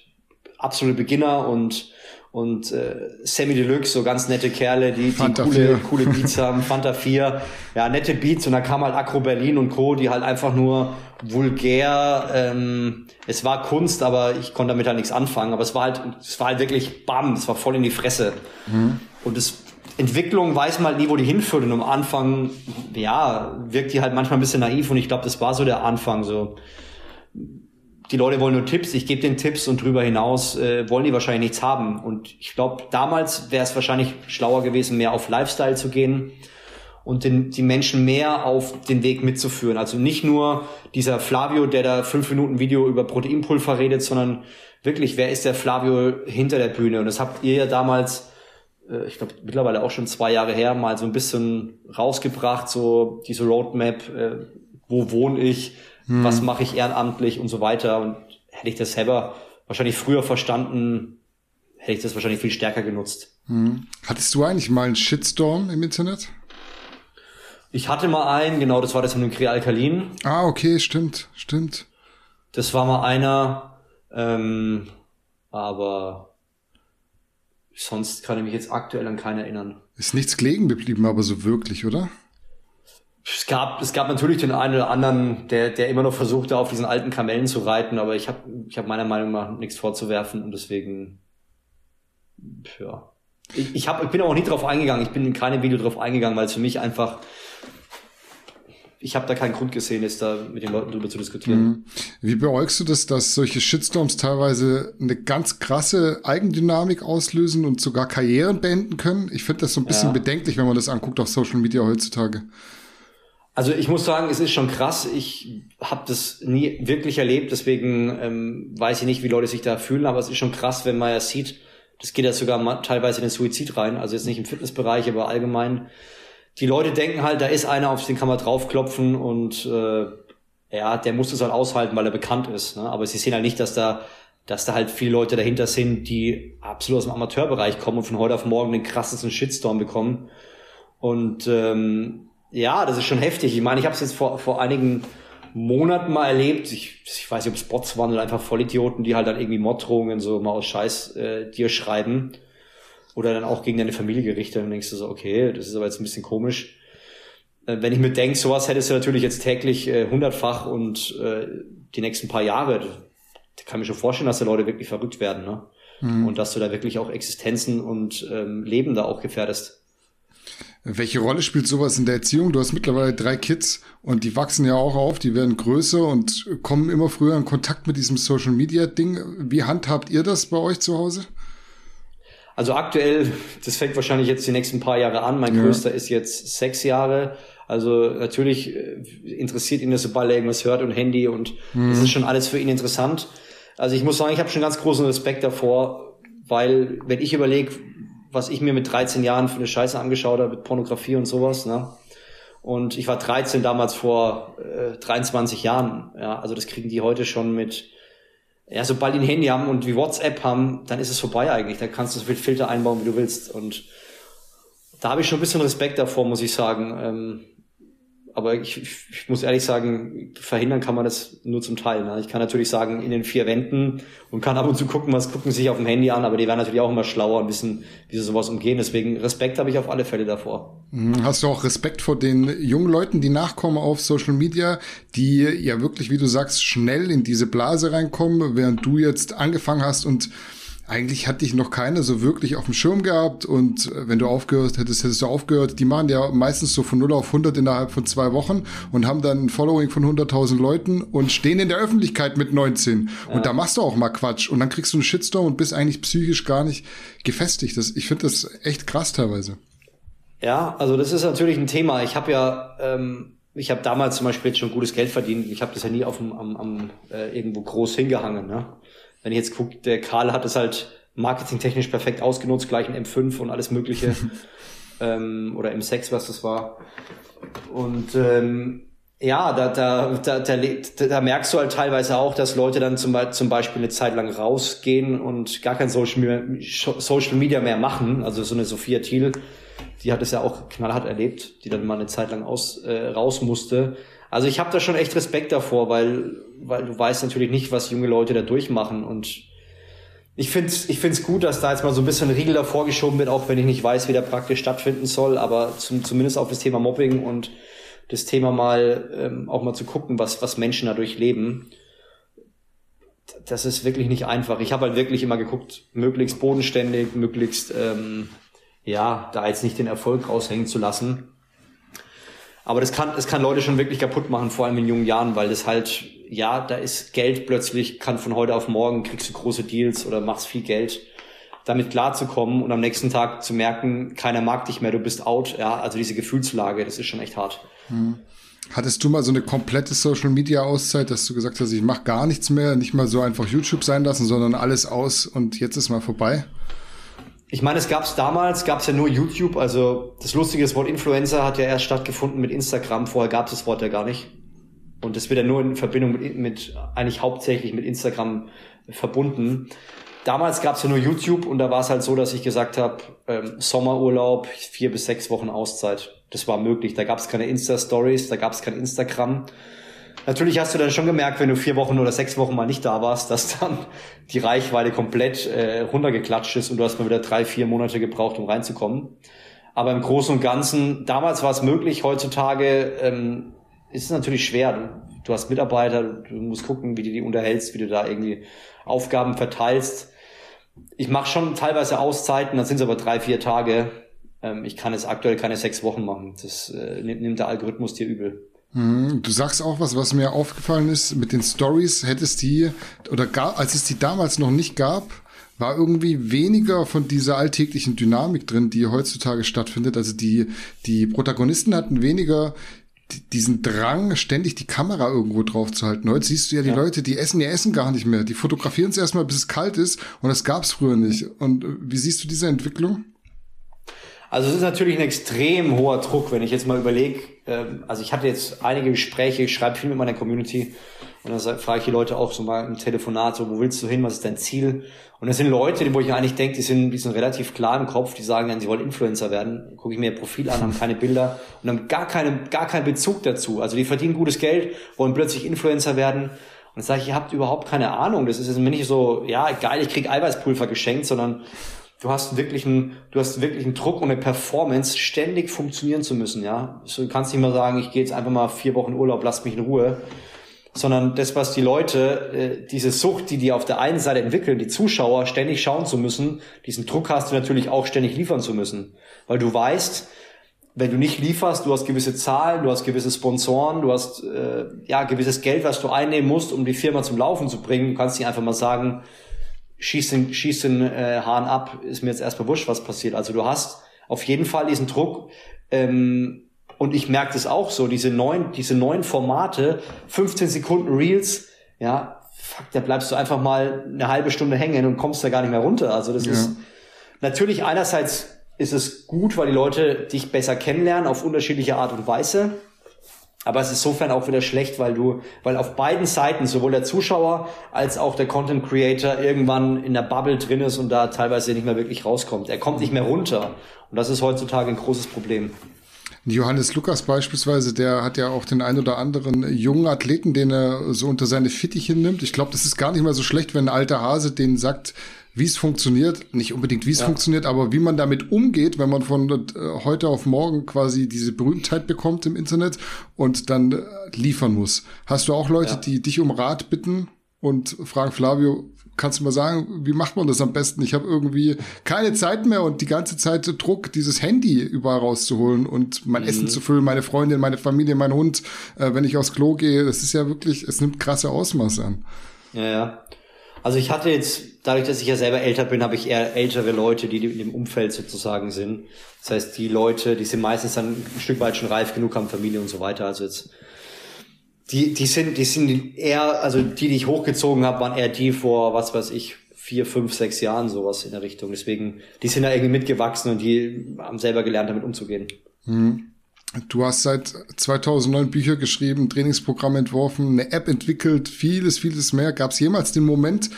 absolute Beginner und und äh, Sammy Deluxe, so ganz nette Kerle, die, die coole, coole Beats haben, [laughs] Fanta 4, ja, nette Beats. Und dann kam halt Acro Berlin und Co., die halt einfach nur vulgär, ähm, es war Kunst, aber ich konnte damit halt nichts anfangen, aber es war halt, es war halt wirklich bam, es war voll in die Fresse. Mhm. Und das Entwicklung weiß man halt nie, wo die hinführt. Und am Anfang, ja, wirkt die halt manchmal ein bisschen naiv. Und ich glaube, das war so der Anfang, so die Leute wollen nur Tipps, ich gebe den Tipps und drüber hinaus äh, wollen die wahrscheinlich nichts haben. Und ich glaube, damals wäre es wahrscheinlich schlauer gewesen, mehr auf Lifestyle zu gehen und den, die Menschen mehr auf den Weg mitzuführen. Also nicht nur dieser Flavio, der da fünf Minuten Video über Proteinpulver redet, sondern wirklich, wer ist der Flavio hinter der Bühne? Und das habt ihr ja damals, äh, ich glaube mittlerweile auch schon zwei Jahre her, mal so ein bisschen rausgebracht, so diese Roadmap, äh, wo wohne ich, hm. was mache ich ehrenamtlich und so weiter. Und hätte ich das selber wahrscheinlich früher verstanden, hätte ich das wahrscheinlich viel stärker genutzt. Hm. Hattest du eigentlich mal einen Shitstorm im Internet? Ich hatte mal einen, genau, das war das mit dem Krealkalin. Ah, okay, stimmt, stimmt. Das war mal einer, ähm, aber sonst kann ich mich jetzt aktuell an keinen erinnern. Ist nichts gelegen geblieben, aber so wirklich, oder? Es gab, es gab natürlich den einen oder anderen, der, der immer noch versuchte, auf diesen alten Kamellen zu reiten, aber ich habe ich hab meiner Meinung nach nichts vorzuwerfen und deswegen, ja. Ich, ich, hab, ich bin auch nicht drauf eingegangen, ich bin in keinem Video drauf eingegangen, weil es für mich einfach, ich habe da keinen Grund gesehen, jetzt da mit den Leuten drüber zu diskutieren. Mhm. Wie beäugst du das, dass solche Shitstorms teilweise eine ganz krasse Eigendynamik auslösen und sogar Karrieren beenden können? Ich finde das so ein bisschen ja. bedenklich, wenn man das anguckt auf Social Media heutzutage. Also ich muss sagen, es ist schon krass. Ich habe das nie wirklich erlebt, deswegen ähm, weiß ich nicht, wie Leute sich da fühlen, aber es ist schon krass, wenn man ja sieht, das geht ja sogar teilweise in den Suizid rein, also jetzt nicht im Fitnessbereich, aber allgemein. Die Leute denken halt, da ist einer, auf den kann man draufklopfen und äh, ja, der muss das halt aushalten, weil er bekannt ist. Ne? Aber sie sehen halt nicht, dass da, dass da halt viele Leute dahinter sind, die absolut aus dem Amateurbereich kommen und von heute auf morgen den krassesten Shitstorm bekommen. Und ähm, ja, das ist schon heftig. Ich meine, ich habe es jetzt vor, vor einigen Monaten mal erlebt. Ich, ich weiß nicht, ob es Bots waren oder einfach Vollidioten, die halt dann irgendwie Morddrohungen so mal aus Scheiß äh, dir schreiben. Oder dann auch gegen deine Familie gerichtet. Und denkst du so, okay, das ist aber jetzt ein bisschen komisch. Äh, wenn ich mir denke, sowas hättest du natürlich jetzt täglich äh, hundertfach und äh, die nächsten paar Jahre, da kann mir schon vorstellen, dass die Leute wirklich verrückt werden. Ne? Mhm. Und dass du da wirklich auch Existenzen und ähm, Leben da auch gefährdest. Welche Rolle spielt sowas in der Erziehung? Du hast mittlerweile drei Kids und die wachsen ja auch auf, die werden größer und kommen immer früher in Kontakt mit diesem Social Media Ding. Wie handhabt ihr das bei euch zu Hause? Also aktuell, das fängt wahrscheinlich jetzt die nächsten paar Jahre an. Mein ja. größter ist jetzt sechs Jahre. Also natürlich äh, interessiert ihn das, sobald er irgendwas hört und Handy und mhm. das ist schon alles für ihn interessant. Also ich muss sagen, ich habe schon ganz großen Respekt davor, weil wenn ich überlege, was ich mir mit 13 Jahren für eine Scheiße angeschaut habe, mit Pornografie und sowas, ne? Und ich war 13 damals vor äh, 23 Jahren. Ja, also das kriegen die heute schon mit, ja, sobald die ein Handy haben und wie WhatsApp haben, dann ist es vorbei eigentlich. Da kannst du so viel Filter einbauen, wie du willst. Und da habe ich schon ein bisschen Respekt davor, muss ich sagen. Ähm, aber ich, ich muss ehrlich sagen, verhindern kann man das nur zum Teil. Ne? Ich kann natürlich sagen, in den vier Wänden und kann ab und zu gucken, was gucken sich auf dem Handy an, aber die werden natürlich auch immer schlauer und wissen, wie sie sowas umgehen. Deswegen Respekt habe ich auf alle Fälle davor. Mhm. Hast du auch Respekt vor den jungen Leuten, die nachkommen auf Social Media, die ja wirklich, wie du sagst, schnell in diese Blase reinkommen, während du jetzt angefangen hast und eigentlich hat dich noch keiner so wirklich auf dem Schirm gehabt und äh, wenn du aufgehört hättest, hättest du aufgehört. Die machen ja meistens so von 0 auf 100 innerhalb von zwei Wochen und haben dann ein Following von 100.000 Leuten und stehen in der Öffentlichkeit mit 19. Ja. Und da machst du auch mal Quatsch und dann kriegst du einen Shitstorm und bist eigentlich psychisch gar nicht gefestigt. Das, ich finde das echt krass teilweise. Ja, also das ist natürlich ein Thema. Ich habe ja, ähm, ich habe damals zum Beispiel jetzt schon gutes Geld verdient. Ich habe das ja nie auf dem, am, am äh, irgendwo groß hingehangen. Ne? Wenn ich jetzt gucke, der Karl hat es halt marketingtechnisch perfekt ausgenutzt, gleich ein M5 und alles Mögliche. [laughs] ähm, oder M6, was das war. Und ähm, ja, da, da, da, da, da merkst du halt teilweise auch, dass Leute dann zum, zum Beispiel eine Zeit lang rausgehen und gar kein Social, Social Media mehr machen. Also so eine Sophia Thiel, die hat es ja auch knallhart erlebt, die dann mal eine Zeit lang aus, äh, raus musste. Also ich habe da schon echt Respekt davor, weil, weil du weißt natürlich nicht, was junge Leute da durchmachen. Und ich finde es ich find's gut, dass da jetzt mal so ein bisschen Riegel davor geschoben wird, auch wenn ich nicht weiß, wie der praktisch stattfinden soll, aber zum, zumindest auf das Thema Mobbing und das Thema mal ähm, auch mal zu gucken, was, was Menschen dadurch leben. Das ist wirklich nicht einfach. Ich habe halt wirklich immer geguckt, möglichst bodenständig, möglichst ähm, ja, da jetzt nicht den Erfolg raushängen zu lassen. Aber das kann, das kann Leute schon wirklich kaputt machen, vor allem in jungen Jahren, weil das halt, ja, da ist Geld plötzlich, kann von heute auf morgen, kriegst du große Deals oder machst viel Geld, damit klarzukommen und am nächsten Tag zu merken, keiner mag dich mehr, du bist out, ja, also diese Gefühlslage, das ist schon echt hart. Hm. Hattest du mal so eine komplette Social Media Auszeit, dass du gesagt hast, ich mache gar nichts mehr, nicht mal so einfach YouTube sein lassen, sondern alles aus und jetzt ist mal vorbei? Ich meine, es gab es damals, gab es ja nur YouTube. Also das lustige das Wort Influencer hat ja erst stattgefunden mit Instagram. Vorher gab es das Wort ja gar nicht. Und das wird ja nur in Verbindung mit, mit eigentlich hauptsächlich mit Instagram verbunden. Damals gab es ja nur YouTube und da war es halt so, dass ich gesagt habe, ähm, Sommerurlaub, vier bis sechs Wochen Auszeit. Das war möglich. Da gab es keine Insta-Stories, da gab es kein Instagram. Natürlich hast du dann schon gemerkt, wenn du vier Wochen oder sechs Wochen mal nicht da warst, dass dann die Reichweite komplett äh, runtergeklatscht ist und du hast mal wieder drei, vier Monate gebraucht, um reinzukommen. Aber im Großen und Ganzen, damals war es möglich, heutzutage ähm, ist es natürlich schwer. Du, du hast Mitarbeiter, du musst gucken, wie du die unterhältst, wie du da irgendwie Aufgaben verteilst. Ich mache schon teilweise Auszeiten, dann sind es aber drei, vier Tage. Ähm, ich kann jetzt aktuell keine sechs Wochen machen. Das äh, nimmt der Algorithmus dir übel. Mhm. Du sagst auch was, was mir aufgefallen ist, mit den Stories hättest die, oder gar, als es die damals noch nicht gab, war irgendwie weniger von dieser alltäglichen Dynamik drin, die heutzutage stattfindet. Also die, die Protagonisten hatten weniger diesen Drang, ständig die Kamera irgendwo drauf zu halten. Heute siehst du ja die ja. Leute, die essen ihr Essen gar nicht mehr. Die fotografieren es erstmal, bis es kalt ist und das gab es früher nicht. Und äh, wie siehst du diese Entwicklung? Also es ist natürlich ein extrem hoher Druck, wenn ich jetzt mal überlege, ähm, also ich hatte jetzt einige Gespräche, ich schreibe viel mit meiner Community und dann frage ich die Leute auch so mal im Telefonat, so, wo willst du hin, was ist dein Ziel? Und das sind Leute, wo ich eigentlich denke, die sind, die sind relativ klar im Kopf, die sagen dann, sie wollen Influencer werden, gucke ich mir ihr Profil an, haben keine Bilder und haben gar, keine, gar keinen Bezug dazu. Also die verdienen gutes Geld, wollen plötzlich Influencer werden. Und dann sage ich, ihr habt überhaupt keine Ahnung. Das ist jetzt nicht so, ja, geil, ich krieg Eiweißpulver geschenkt, sondern du hast wirklich einen, du hast wirklich einen Druck und eine Performance, ständig funktionieren zu müssen, ja. Du kannst nicht mal sagen, ich gehe jetzt einfach mal vier Wochen Urlaub, lass mich in Ruhe. Sondern das, was die Leute, äh, diese Sucht, die die auf der einen Seite entwickeln, die Zuschauer ständig schauen zu müssen, diesen Druck hast du natürlich auch ständig liefern zu müssen. Weil du weißt, wenn du nicht lieferst, du hast gewisse Zahlen, du hast gewisse Sponsoren, du hast äh, ja gewisses Geld, was du einnehmen musst, um die Firma zum Laufen zu bringen. Du kannst nicht einfach mal sagen, schieß den, schieß den äh, Hahn ab, ist mir jetzt erstmal wurscht, was passiert. Also du hast auf jeden Fall diesen Druck. Ähm, und ich merke das auch so, diese neuen, diese neuen Formate, 15 Sekunden Reels, ja, fuck, da bleibst du einfach mal eine halbe Stunde hängen und kommst da gar nicht mehr runter. Also das ja. ist natürlich einerseits ist es gut, weil die Leute dich besser kennenlernen auf unterschiedliche Art und Weise. Aber es ist insofern auch wieder schlecht, weil du, weil auf beiden Seiten, sowohl der Zuschauer als auch der Content Creator irgendwann in der Bubble drin ist und da teilweise nicht mehr wirklich rauskommt. Er kommt nicht mehr runter. Und das ist heutzutage ein großes Problem. Johannes Lukas beispielsweise, der hat ja auch den ein oder anderen jungen Athleten, den er so unter seine Fittiche nimmt. Ich glaube, das ist gar nicht mal so schlecht, wenn ein alter Hase den sagt, wie es funktioniert, nicht unbedingt wie es ja. funktioniert, aber wie man damit umgeht, wenn man von äh, heute auf morgen quasi diese Berühmtheit bekommt im Internet und dann äh, liefern muss. Hast du auch Leute, ja. die dich um Rat bitten und fragen, Flavio, kannst du mal sagen, wie macht man das am besten? Ich habe irgendwie keine Zeit mehr und die ganze Zeit Druck, dieses Handy überall rauszuholen und mein mhm. Essen zu füllen, meine Freundin, meine Familie, mein Hund, äh, wenn ich aufs Klo gehe. Das ist ja wirklich, es nimmt krasse Ausmaße an. Ja, ja. Also ich hatte jetzt, dadurch, dass ich ja selber älter bin, habe ich eher ältere Leute, die in dem Umfeld sozusagen sind. Das heißt, die Leute, die sind meistens dann ein Stück weit schon reif genug, haben Familie und so weiter. Also jetzt, die, die sind, die sind eher, also die, die ich hochgezogen habe, waren eher die vor, was weiß ich, vier, fünf, sechs Jahren sowas in der Richtung. Deswegen, die sind da irgendwie mitgewachsen und die haben selber gelernt, damit umzugehen. Mhm. Du hast seit 2009 Bücher geschrieben, Trainingsprogramm entworfen, eine App entwickelt, vieles, vieles mehr. Gab es jemals den Moment,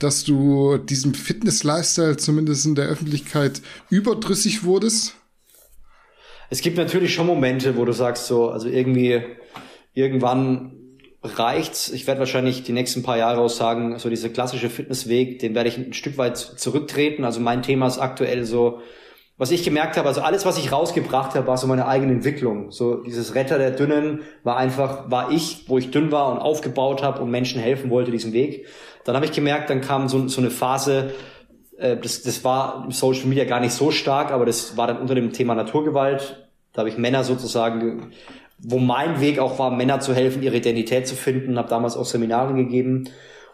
dass du diesem Fitness-Lifestyle zumindest in der Öffentlichkeit überdrüssig wurdest? Es gibt natürlich schon Momente, wo du sagst so, also irgendwie, irgendwann reicht's. Ich werde wahrscheinlich die nächsten paar Jahre auch sagen, so dieser klassische Fitnessweg, den werde ich ein Stück weit zurücktreten. Also mein Thema ist aktuell so, was ich gemerkt habe, also alles, was ich rausgebracht habe, war so meine eigene Entwicklung. So dieses Retter der Dünnen war einfach, war ich, wo ich dünn war und aufgebaut habe und Menschen helfen wollte, diesen Weg. Dann habe ich gemerkt, dann kam so, so eine Phase, äh, das, das war im Social Media gar nicht so stark, aber das war dann unter dem Thema Naturgewalt. Da habe ich Männer sozusagen, wo mein Weg auch war, Männer zu helfen, ihre Identität zu finden, habe damals auch Seminare gegeben.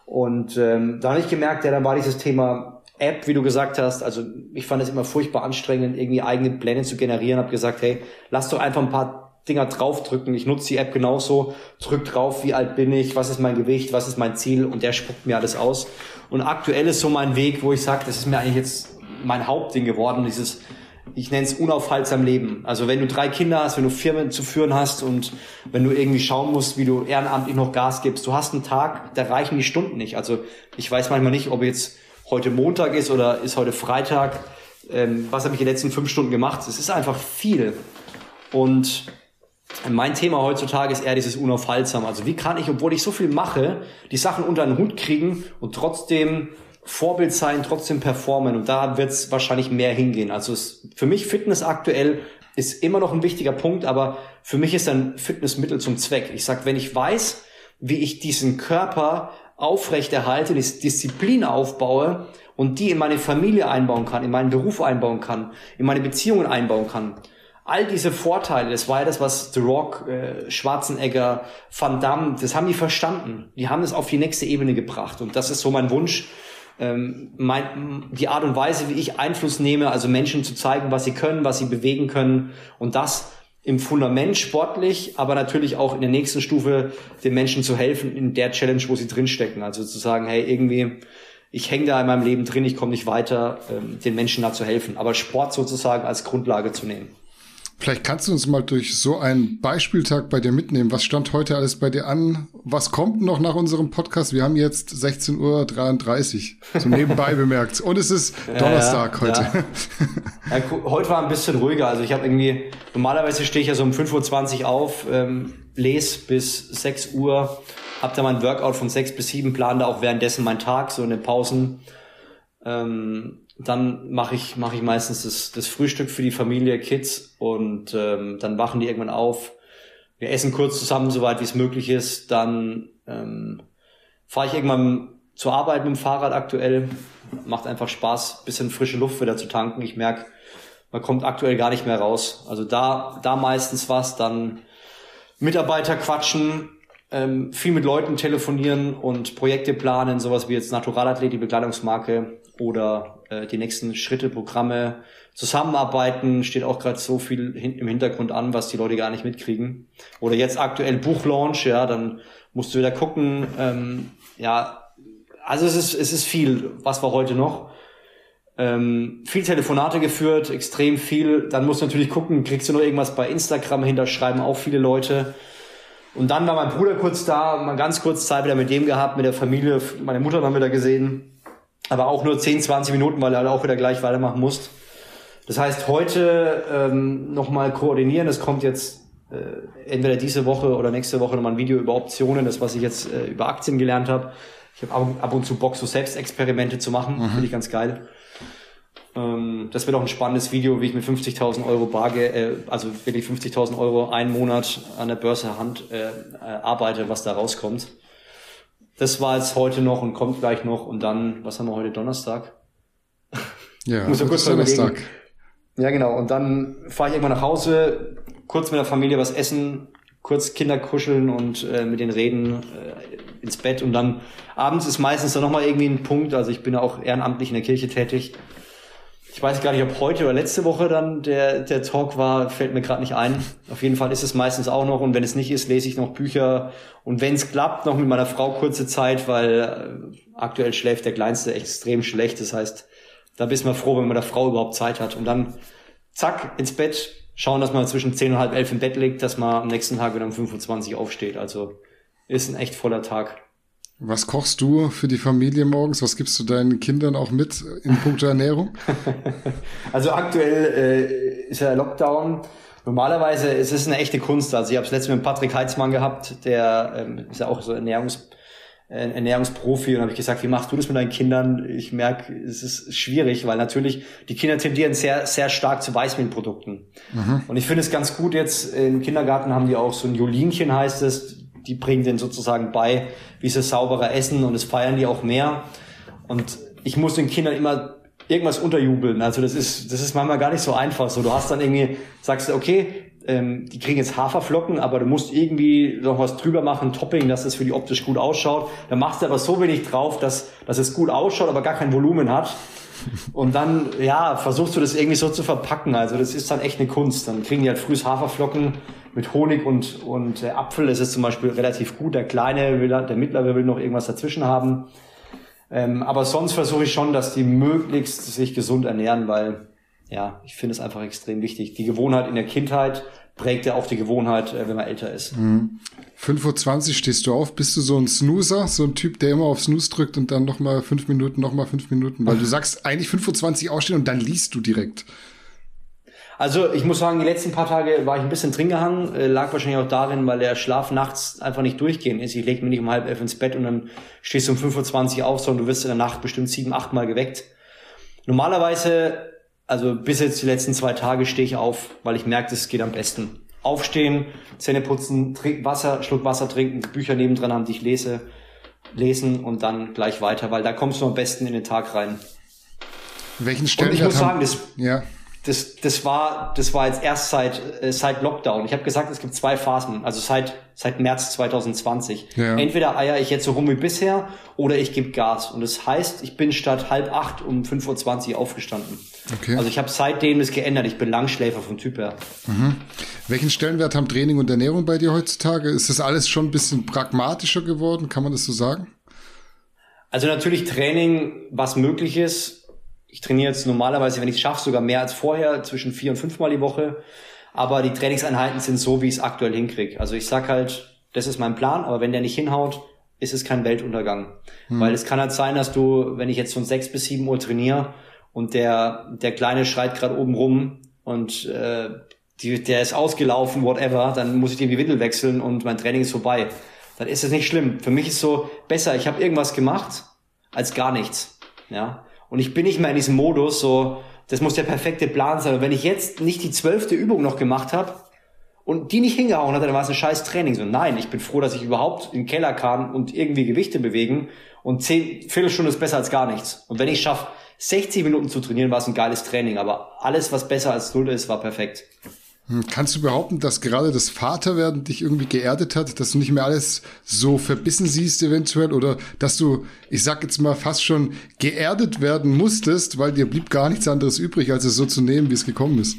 Und ähm, da habe ich gemerkt, ja, dann war dieses Thema App, wie du gesagt hast, also ich fand es immer furchtbar anstrengend, irgendwie eigene Pläne zu generieren, habe gesagt, hey, lass doch einfach ein paar Dinger draufdrücken. Ich nutze die App genauso, drück drauf, wie alt bin ich, was ist mein Gewicht, was ist mein Ziel und der spuckt mir alles aus. Und aktuell ist so mein Weg, wo ich sage, das ist mir eigentlich jetzt mein Hauptding geworden, dieses ich nenne es unaufhaltsam Leben. Also wenn du drei Kinder hast, wenn du Firmen zu führen hast und wenn du irgendwie schauen musst, wie du ehrenamtlich noch Gas gibst, du hast einen Tag, da reichen die Stunden nicht. Also ich weiß manchmal nicht, ob jetzt heute Montag ist oder ist heute Freitag. Ähm, was habe ich die letzten fünf Stunden gemacht? Es ist einfach viel. Und mein Thema heutzutage ist eher dieses Unaufhaltsam. Also wie kann ich, obwohl ich so viel mache, die Sachen unter den Hut kriegen und trotzdem Vorbild sein, trotzdem performen. Und da wird es wahrscheinlich mehr hingehen. Also es, für mich Fitness aktuell ist immer noch ein wichtiger Punkt, aber für mich ist ein Fitnessmittel zum Zweck. Ich sag, wenn ich weiß, wie ich diesen Körper aufrechterhalte, Disziplin aufbaue und die in meine Familie einbauen kann, in meinen Beruf einbauen kann, in meine Beziehungen einbauen kann. All diese Vorteile, das war ja das, was The Rock, äh, Schwarzenegger, Van Damme, das haben die verstanden. Die haben es auf die nächste Ebene gebracht. Und das ist so mein Wunsch, ähm, mein, die Art und Weise, wie ich Einfluss nehme, also Menschen zu zeigen, was sie können, was sie bewegen können und das im Fundament sportlich, aber natürlich auch in der nächsten Stufe den Menschen zu helfen in der Challenge, wo sie drinstecken. Also zu sagen, hey, irgendwie, ich hänge da in meinem Leben drin, ich komme nicht weiter, ähm, den Menschen da zu helfen. Aber Sport sozusagen als Grundlage zu nehmen. Vielleicht kannst du uns mal durch so einen Beispieltag bei dir mitnehmen. Was stand heute alles bei dir an? Was kommt noch nach unserem Podcast? Wir haben jetzt 16.33 Uhr, so nebenbei [laughs] bemerkt. Und es ist Donnerstag ja, ja, heute. Ja. heute war ein bisschen ruhiger. Also ich habe irgendwie, normalerweise stehe ich ja so um 5.20 Uhr auf, ähm, lese bis 6 Uhr, habe da mein Workout von 6 bis 7, plane da auch währenddessen meinen Tag, so in den Pausen. Ähm, dann mache ich, mach ich meistens das, das Frühstück für die Familie, Kids und ähm, dann wachen die irgendwann auf. Wir essen kurz zusammen, soweit wie es möglich ist. Dann ähm, fahre ich irgendwann zur Arbeit mit dem Fahrrad aktuell. Macht einfach Spaß, bisschen frische Luft wieder zu tanken. Ich merke, man kommt aktuell gar nicht mehr raus. Also da, da meistens was, dann Mitarbeiter quatschen, ähm, viel mit Leuten telefonieren und Projekte planen, sowas wie jetzt Naturalathlet, die Bekleidungsmarke oder äh, die nächsten Schritte, Programme, Zusammenarbeiten, steht auch gerade so viel im Hintergrund an, was die Leute gar nicht mitkriegen. Oder jetzt aktuell Buchlaunch, ja, dann musst du wieder gucken, ähm, ja, also es ist, es ist viel, was war heute noch? Ähm, viel Telefonate geführt, extrem viel. Dann musst du natürlich gucken, kriegst du noch irgendwas bei Instagram hinter, schreiben auch viele Leute. Und dann war mein Bruder kurz da, mal ganz kurz Zeit wieder mit dem gehabt, mit der Familie. Meine Mutter haben wir da gesehen aber auch nur 10, 20 Minuten, weil er auch wieder gleich weitermachen muss. Das heißt, heute ähm, nochmal koordinieren. Es kommt jetzt äh, entweder diese Woche oder nächste Woche nochmal ein Video über Optionen, das, was ich jetzt äh, über Aktien gelernt habe. Ich habe ab, ab, und zu Bock, so Selbstexperimente zu machen. Mhm. Finde ich ganz geil. Ähm, das wird auch ein spannendes Video, wie ich mit 50.000 Euro Barge, äh, also wirklich 50.000 Euro einen Monat an der Börse Hand äh, äh, arbeite, was da rauskommt. Das war jetzt heute noch und kommt gleich noch. Und dann, was haben wir heute? Donnerstag? Ja, muss ja kurz Donnerstag. Ja, genau. Und dann fahre ich irgendwann nach Hause, kurz mit der Familie was essen, kurz Kinder kuscheln und äh, mit denen reden, äh, ins Bett. Und dann abends ist meistens dann nochmal irgendwie ein Punkt. Also ich bin ja auch ehrenamtlich in der Kirche tätig ich weiß gar nicht, ob heute oder letzte Woche dann der, der Talk war, fällt mir gerade nicht ein. Auf jeden Fall ist es meistens auch noch und wenn es nicht ist, lese ich noch Bücher und wenn es klappt, noch mit meiner Frau kurze Zeit, weil äh, aktuell schläft der Kleinste extrem schlecht. Das heißt, da bist mal froh, wenn man der Frau überhaupt Zeit hat und dann zack ins Bett, schauen, dass man zwischen 10 und halb elf im Bett liegt, dass man am nächsten Tag wieder um 25 aufsteht. Also ist ein echt voller Tag. Was kochst du für die Familie morgens? Was gibst du deinen Kindern auch mit in puncto Ernährung? [laughs] also aktuell äh, ist ja Lockdown. Normalerweise ist es eine echte Kunst. Also ich habe es letztens mit Patrick Heitzmann gehabt, der ähm, ist ja auch so Ernährungs äh, Ernährungsprofi und habe ich gesagt, wie machst du das mit deinen Kindern? Ich merke, es ist schwierig, weil natürlich die Kinder tendieren sehr, sehr stark zu Weißmehlprodukten. Mhm. Und ich finde es ganz gut jetzt, im Kindergarten haben die auch so ein Jolinchen heißt es, die bringen denen sozusagen bei, wie sie sauberer essen und das feiern die auch mehr. Und ich muss den Kindern immer irgendwas unterjubeln. Also das ist, das ist manchmal gar nicht so einfach. So, du hast dann irgendwie, sagst du, okay, ähm, die kriegen jetzt Haferflocken, aber du musst irgendwie noch was drüber machen, Topping, dass das für die optisch gut ausschaut. Dann machst du aber so wenig drauf, dass, dass es gut ausschaut, aber gar kein Volumen hat. Und dann, ja, versuchst du das irgendwie so zu verpacken. Also das ist dann echt eine Kunst. Dann kriegen die halt frühes Haferflocken mit Honig und, und äh, Apfel. Das ist zum Beispiel relativ gut. Der Kleine will, der Mittlere will noch irgendwas dazwischen haben. Ähm, aber sonst versuche ich schon, dass die möglichst sich gesund ernähren, weil ja, ich finde es einfach extrem wichtig. Die Gewohnheit in der Kindheit prägt ja auch die Gewohnheit, äh, wenn man älter ist. Mhm. 5.20 Uhr stehst du auf. Bist du so ein Snoozer, so ein Typ, der immer auf Snooze drückt und dann nochmal fünf Minuten, nochmal fünf Minuten? Weil du [laughs] sagst eigentlich 5.20 Uhr aufstehen und dann liest du direkt. Also ich muss sagen, die letzten paar Tage war ich ein bisschen drin gehangen, äh, lag wahrscheinlich auch darin, weil der Schlaf nachts einfach nicht durchgehen ist. Ich lege mich nicht um halb elf ins Bett und dann stehst du um 5.20 Uhr auf, sondern du wirst in der Nacht bestimmt sieben, acht Mal geweckt. Normalerweise also bis jetzt die letzten zwei Tage stehe ich auf, weil ich merke, es geht am besten. Aufstehen, Zähne putzen, trink Wasser, Schluck Wasser trinken, Bücher nebendran haben, die ich lese, lesen und dann gleich weiter, weil da kommst du am besten in den Tag rein. Welchen Stellenwert Und ich muss sagen, das, ja das, das war, das war jetzt erst seit, äh, seit Lockdown. Ich habe gesagt, es gibt zwei Phasen, also seit, seit März 2020. Ja. Entweder eier ich jetzt so rum wie bisher oder ich gebe Gas. Und das heißt, ich bin statt halb acht um 5.20 Uhr aufgestanden. Okay. Also ich habe seitdem es geändert. Ich bin Langschläfer vom Typ her. Mhm. Welchen Stellenwert haben Training und Ernährung bei dir heutzutage? Ist das alles schon ein bisschen pragmatischer geworden? Kann man das so sagen? Also natürlich Training, was möglich ist ich trainiere jetzt normalerweise, wenn ich es schaffe, sogar mehr als vorher, zwischen vier und fünfmal die Woche. Aber die Trainingseinheiten sind so, wie ich es aktuell hinkriege. Also ich sag halt, das ist mein Plan, aber wenn der nicht hinhaut, ist es kein Weltuntergang. Hm. Weil es kann halt sein, dass du, wenn ich jetzt von sechs bis sieben Uhr trainiere und der, der Kleine schreit gerade oben rum und äh, die, der ist ausgelaufen, whatever, dann muss ich dem die Windel wechseln und mein Training ist vorbei. Dann ist es nicht schlimm. Für mich ist so besser, ich habe irgendwas gemacht, als gar nichts. Ja. Und ich bin nicht mehr in diesem Modus, so, das muss der perfekte Plan sein. Und wenn ich jetzt nicht die zwölfte Übung noch gemacht habe und die nicht hingehauen hat, dann war es ein scheiß Training. So, nein, ich bin froh, dass ich überhaupt in den Keller kam und irgendwie Gewichte bewegen. Und zehn Viertelstunde ist besser als gar nichts. Und wenn ich schaffe, 60 Minuten zu trainieren, war es ein geiles Training. Aber alles, was besser als null ist, war perfekt. Hm, kannst du behaupten, dass gerade das Vaterwerden dich irgendwie geerdet hat, dass du nicht mehr alles so verbissen siehst eventuell oder dass du, ich sag jetzt mal, fast schon geerdet werden musstest, weil dir blieb gar nichts anderes übrig, als es so zu nehmen, wie es gekommen ist?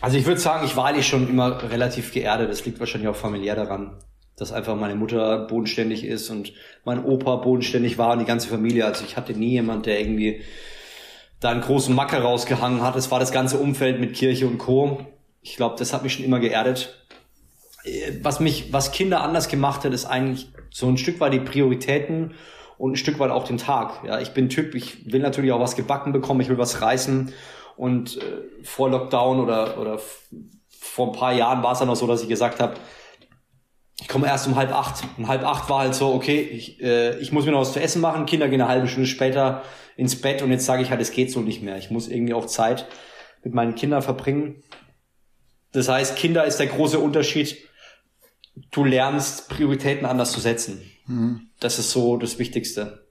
Also ich würde sagen, ich war eigentlich schon immer relativ geerdet. Das liegt wahrscheinlich auch familiär daran, dass einfach meine Mutter bodenständig ist und mein Opa bodenständig war und die ganze Familie. Also ich hatte nie jemand, der irgendwie da einen großen Macker rausgehangen hat. Es war das ganze Umfeld mit Kirche und Co ich glaube, das hat mich schon immer geerdet. Äh, was mich, was Kinder anders gemacht hat, ist eigentlich so ein Stück weit die Prioritäten und ein Stück weit auch den Tag. Ja, ich bin Typ, ich will natürlich auch was gebacken bekommen, ich will was reißen. Und äh, vor Lockdown oder, oder vor ein paar Jahren war es dann noch so, dass ich gesagt habe, ich komme erst um halb acht. Um halb acht war halt so, okay, ich, äh, ich muss mir noch was zu essen machen, Kinder gehen eine halbe Stunde später ins Bett und jetzt sage ich halt, es geht so nicht mehr. Ich muss irgendwie auch Zeit mit meinen Kindern verbringen. Das heißt, Kinder ist der große Unterschied. Du lernst Prioritäten anders zu setzen. Mhm. Das ist so das Wichtigste.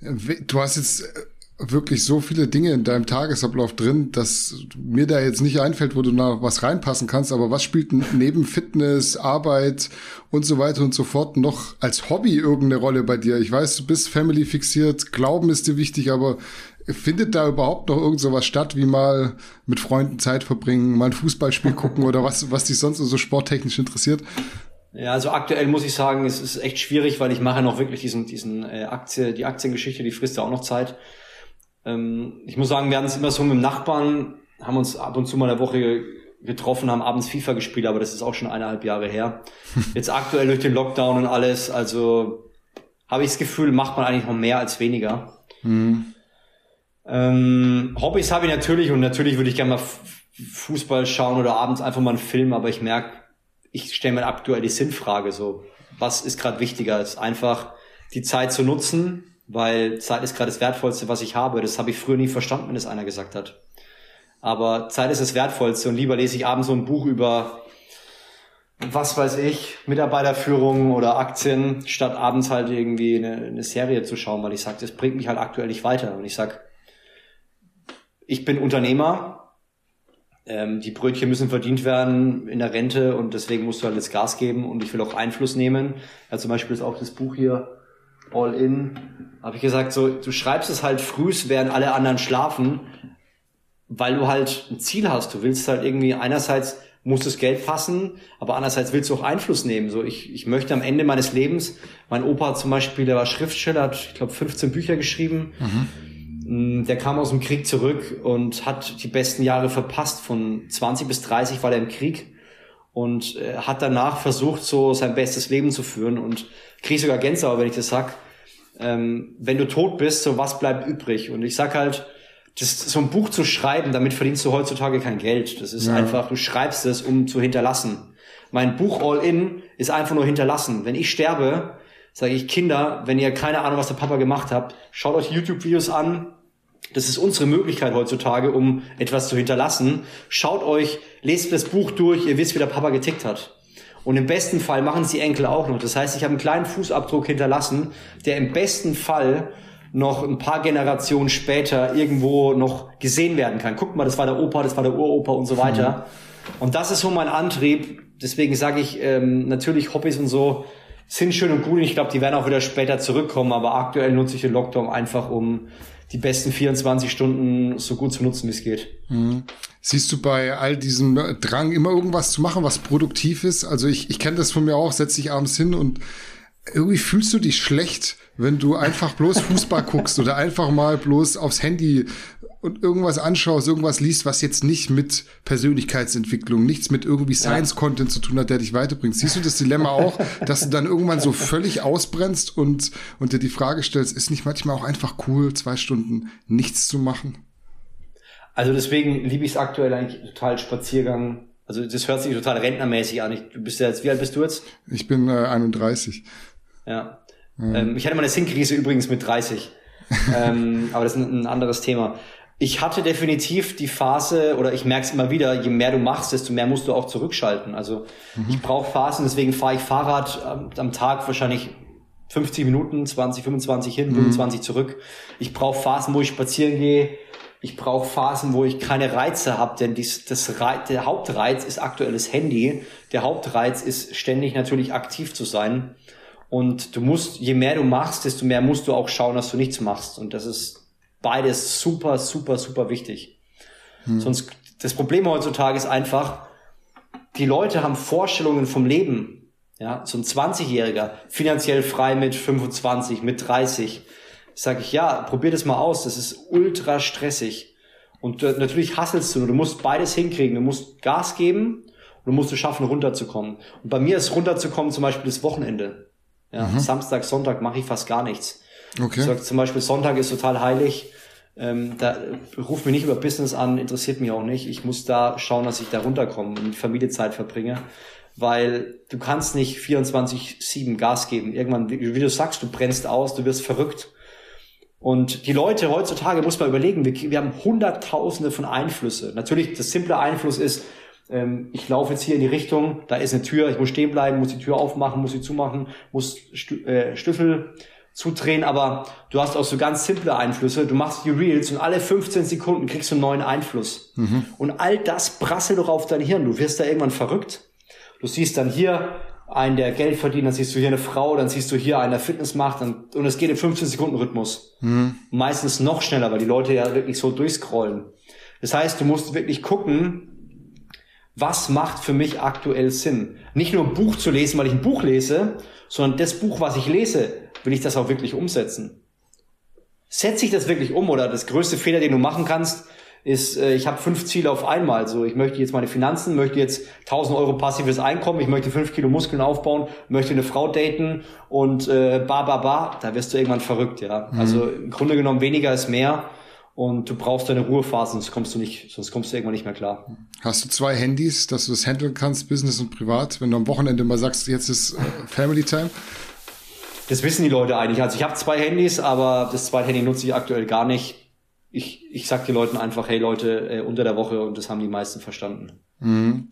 Du hast jetzt äh, wirklich so viele Dinge in deinem Tagesablauf drin, dass mir da jetzt nicht einfällt, wo du noch was reinpassen kannst. Aber was spielt neben Fitness, Arbeit und so weiter und so fort noch als Hobby irgendeine Rolle bei dir? Ich weiß, du bist Family fixiert, Glauben ist dir wichtig, aber Findet da überhaupt noch irgend sowas statt, wie mal mit Freunden Zeit verbringen, mal ein Fußballspiel gucken oder was, was dich sonst so sporttechnisch interessiert? Ja, also aktuell muss ich sagen, es ist echt schwierig, weil ich mache noch wirklich diesen, diesen äh, Aktie, die Aktiengeschichte, die frisst ja auch noch Zeit. Ähm, ich muss sagen, wir haben es immer so mit dem Nachbarn, haben uns ab und zu mal eine Woche getroffen, haben abends FIFA gespielt, aber das ist auch schon eineinhalb Jahre her. [laughs] Jetzt aktuell durch den Lockdown und alles, also habe ich das Gefühl, macht man eigentlich noch mehr als weniger. Mhm. Ähm, Hobbys habe ich natürlich und natürlich würde ich gerne mal Fußball schauen oder abends einfach mal einen Film, aber ich merke, ich stelle mir aktuell die Sinnfrage so, was ist gerade wichtiger, ist einfach die Zeit zu nutzen, weil Zeit ist gerade das Wertvollste, was ich habe. Das habe ich früher nie verstanden, wenn es einer gesagt hat. Aber Zeit ist das Wertvollste und lieber lese ich abends so ein Buch über was weiß ich, Mitarbeiterführung oder Aktien, statt abends halt irgendwie eine, eine Serie zu schauen, weil ich sage, das bringt mich halt aktuell nicht weiter. Und ich sag, ich bin Unternehmer, ähm, die Brötchen müssen verdient werden in der Rente und deswegen musst du halt jetzt Gas geben und ich will auch Einfluss nehmen. Ja, zum Beispiel ist auch das Buch hier All In, habe ich gesagt, so du schreibst es halt frühs, während alle anderen schlafen, weil du halt ein Ziel hast. Du willst halt irgendwie einerseits muss das Geld passen, aber andererseits willst du auch Einfluss nehmen. So, ich, ich möchte am Ende meines Lebens, mein Opa zum Beispiel, der war Schriftsteller, hat, ich glaube, 15 Bücher geschrieben. Mhm. Der kam aus dem Krieg zurück und hat die besten Jahre verpasst. Von 20 bis 30 war er im Krieg und äh, hat danach versucht, so sein bestes Leben zu führen und kriege sogar Gänsehaut, wenn ich das sag. Ähm, wenn du tot bist, so was bleibt übrig? Und ich sag halt, das, so ein Buch zu schreiben, damit verdienst du heutzutage kein Geld. Das ist ja. einfach, du schreibst es, um zu hinterlassen. Mein Buch All In ist einfach nur hinterlassen. Wenn ich sterbe, sage ich Kinder, wenn ihr keine Ahnung, was der Papa gemacht habt, schaut euch YouTube-Videos an. Das ist unsere Möglichkeit heutzutage, um etwas zu hinterlassen. Schaut euch, lest das Buch durch, ihr wisst, wie der Papa getickt hat. Und im besten Fall machen es die Enkel auch noch. Das heißt, ich habe einen kleinen Fußabdruck hinterlassen, der im besten Fall noch ein paar Generationen später irgendwo noch gesehen werden kann. Guck mal, das war der Opa, das war der Uropa und so weiter. Mhm. Und das ist so mein Antrieb. Deswegen sage ich, ähm, natürlich Hobbys und so sind schön und gut. Und ich glaube, die werden auch wieder später zurückkommen. Aber aktuell nutze ich den Lockdown einfach, um die besten 24 Stunden so gut zu nutzen, wie es geht. Mhm. Siehst du bei all diesem Drang immer irgendwas zu machen, was produktiv ist? Also ich, ich kenne das von mir auch, setz dich abends hin und irgendwie fühlst du dich schlecht, wenn du einfach bloß Fußball [laughs] guckst oder einfach mal bloß aufs Handy und irgendwas anschaust, irgendwas liest, was jetzt nicht mit Persönlichkeitsentwicklung, nichts mit irgendwie Science-Content zu tun hat, der dich weiterbringt. Siehst du das Dilemma auch, [laughs] dass du dann irgendwann so völlig ausbrennst und, und dir die Frage stellst, ist nicht manchmal auch einfach cool, zwei Stunden nichts zu machen? Also deswegen liebe ich es aktuell eigentlich total Spaziergang. Also das hört sich total rentnermäßig an. Ich, du bist ja jetzt, wie alt bist du jetzt? Ich bin äh, 31. Ja. Ähm, ich hatte mal eine Sinnkrise übrigens mit 30. [laughs] ähm, aber das ist ein, ein, anderes Thema. Ich hatte definitiv die Phase, oder ich merke es immer wieder, je mehr du machst, desto mehr musst du auch zurückschalten. Also mhm. ich brauche Phasen, deswegen fahre ich Fahrrad am, am, Tag wahrscheinlich 50 Minuten, 20, 25 hin, mhm. 25 zurück. Ich brauche Phasen, wo ich spazieren gehe. Ich brauche Phasen, wo ich keine Reize habe, denn dies, das Reiz, der Hauptreiz ist aktuelles Handy. Der Hauptreiz ist ständig natürlich aktiv zu sein. Und du musst, je mehr du machst, desto mehr musst du auch schauen, dass du nichts machst. Und das ist beides super, super, super wichtig. Hm. Sonst, das Problem heutzutage ist einfach, die Leute haben Vorstellungen vom Leben. Ja, so ein 20-Jähriger, finanziell frei mit 25, mit 30. Sag ich, ja, probier das mal aus. Das ist ultra stressig. Und äh, natürlich hasselst du nur. Du musst beides hinkriegen. Du musst Gas geben und du musst es schaffen, runterzukommen. Und bei mir ist runterzukommen zum Beispiel das Wochenende. Ja, mhm. Samstag, Sonntag mache ich fast gar nichts. Okay. Ich sag zum Beispiel, Sonntag ist total heilig. Ähm, da ruf mich nicht über Business an, interessiert mich auch nicht. Ich muss da schauen, dass ich da runterkomme und Familiezeit verbringe. Weil du kannst nicht 24-7 Gas geben. Irgendwann, wie, wie du sagst, du brennst aus, du wirst verrückt. Und die Leute heutzutage, muss man überlegen, wir, wir haben hunderttausende von Einflüsse. Natürlich, das simple Einfluss ist, ähm, ich laufe jetzt hier in die Richtung, da ist eine Tür, ich muss stehen bleiben, muss die Tür aufmachen, muss sie zumachen, muss Stü äh, Schlüssel zudrehen, aber du hast auch so ganz simple Einflüsse. Du machst die Reels und alle 15 Sekunden kriegst du einen neuen Einfluss. Mhm. Und all das prasselt doch auf dein Hirn. Du wirst da irgendwann verrückt. Du siehst dann hier einen, der Geld verdient, dann siehst du hier eine Frau, dann siehst du hier einen, der Fitness macht dann, und es geht im 15 Sekunden Rhythmus. Mhm. Meistens noch schneller, weil die Leute ja wirklich so durchscrollen. Das heißt, du musst wirklich gucken, was macht für mich aktuell Sinn? Nicht nur ein Buch zu lesen, weil ich ein Buch lese, sondern das Buch, was ich lese, will ich das auch wirklich umsetzen. Setze ich das wirklich um oder das größte Fehler, den du machen kannst, ist, äh, ich habe fünf Ziele auf einmal. So, ich möchte jetzt meine Finanzen, möchte jetzt 1000 Euro passives Einkommen, ich möchte fünf Kilo Muskeln aufbauen, möchte eine Frau daten und äh, ba ba ba, da wirst du irgendwann verrückt, ja. Mhm. Also im Grunde genommen weniger ist mehr und du brauchst deine Ruhephase, sonst kommst du nicht, sonst kommst du irgendwann nicht mehr klar. Hast du zwei Handys, dass du das handeln kannst, Business und Privat, wenn du am Wochenende mal sagst, jetzt ist äh, Family Time? Das wissen die Leute eigentlich. Also ich habe zwei Handys, aber das zweite Handy nutze ich aktuell gar nicht. Ich, ich sag den Leuten einfach, hey Leute, äh, unter der Woche und das haben die meisten verstanden. Mhm.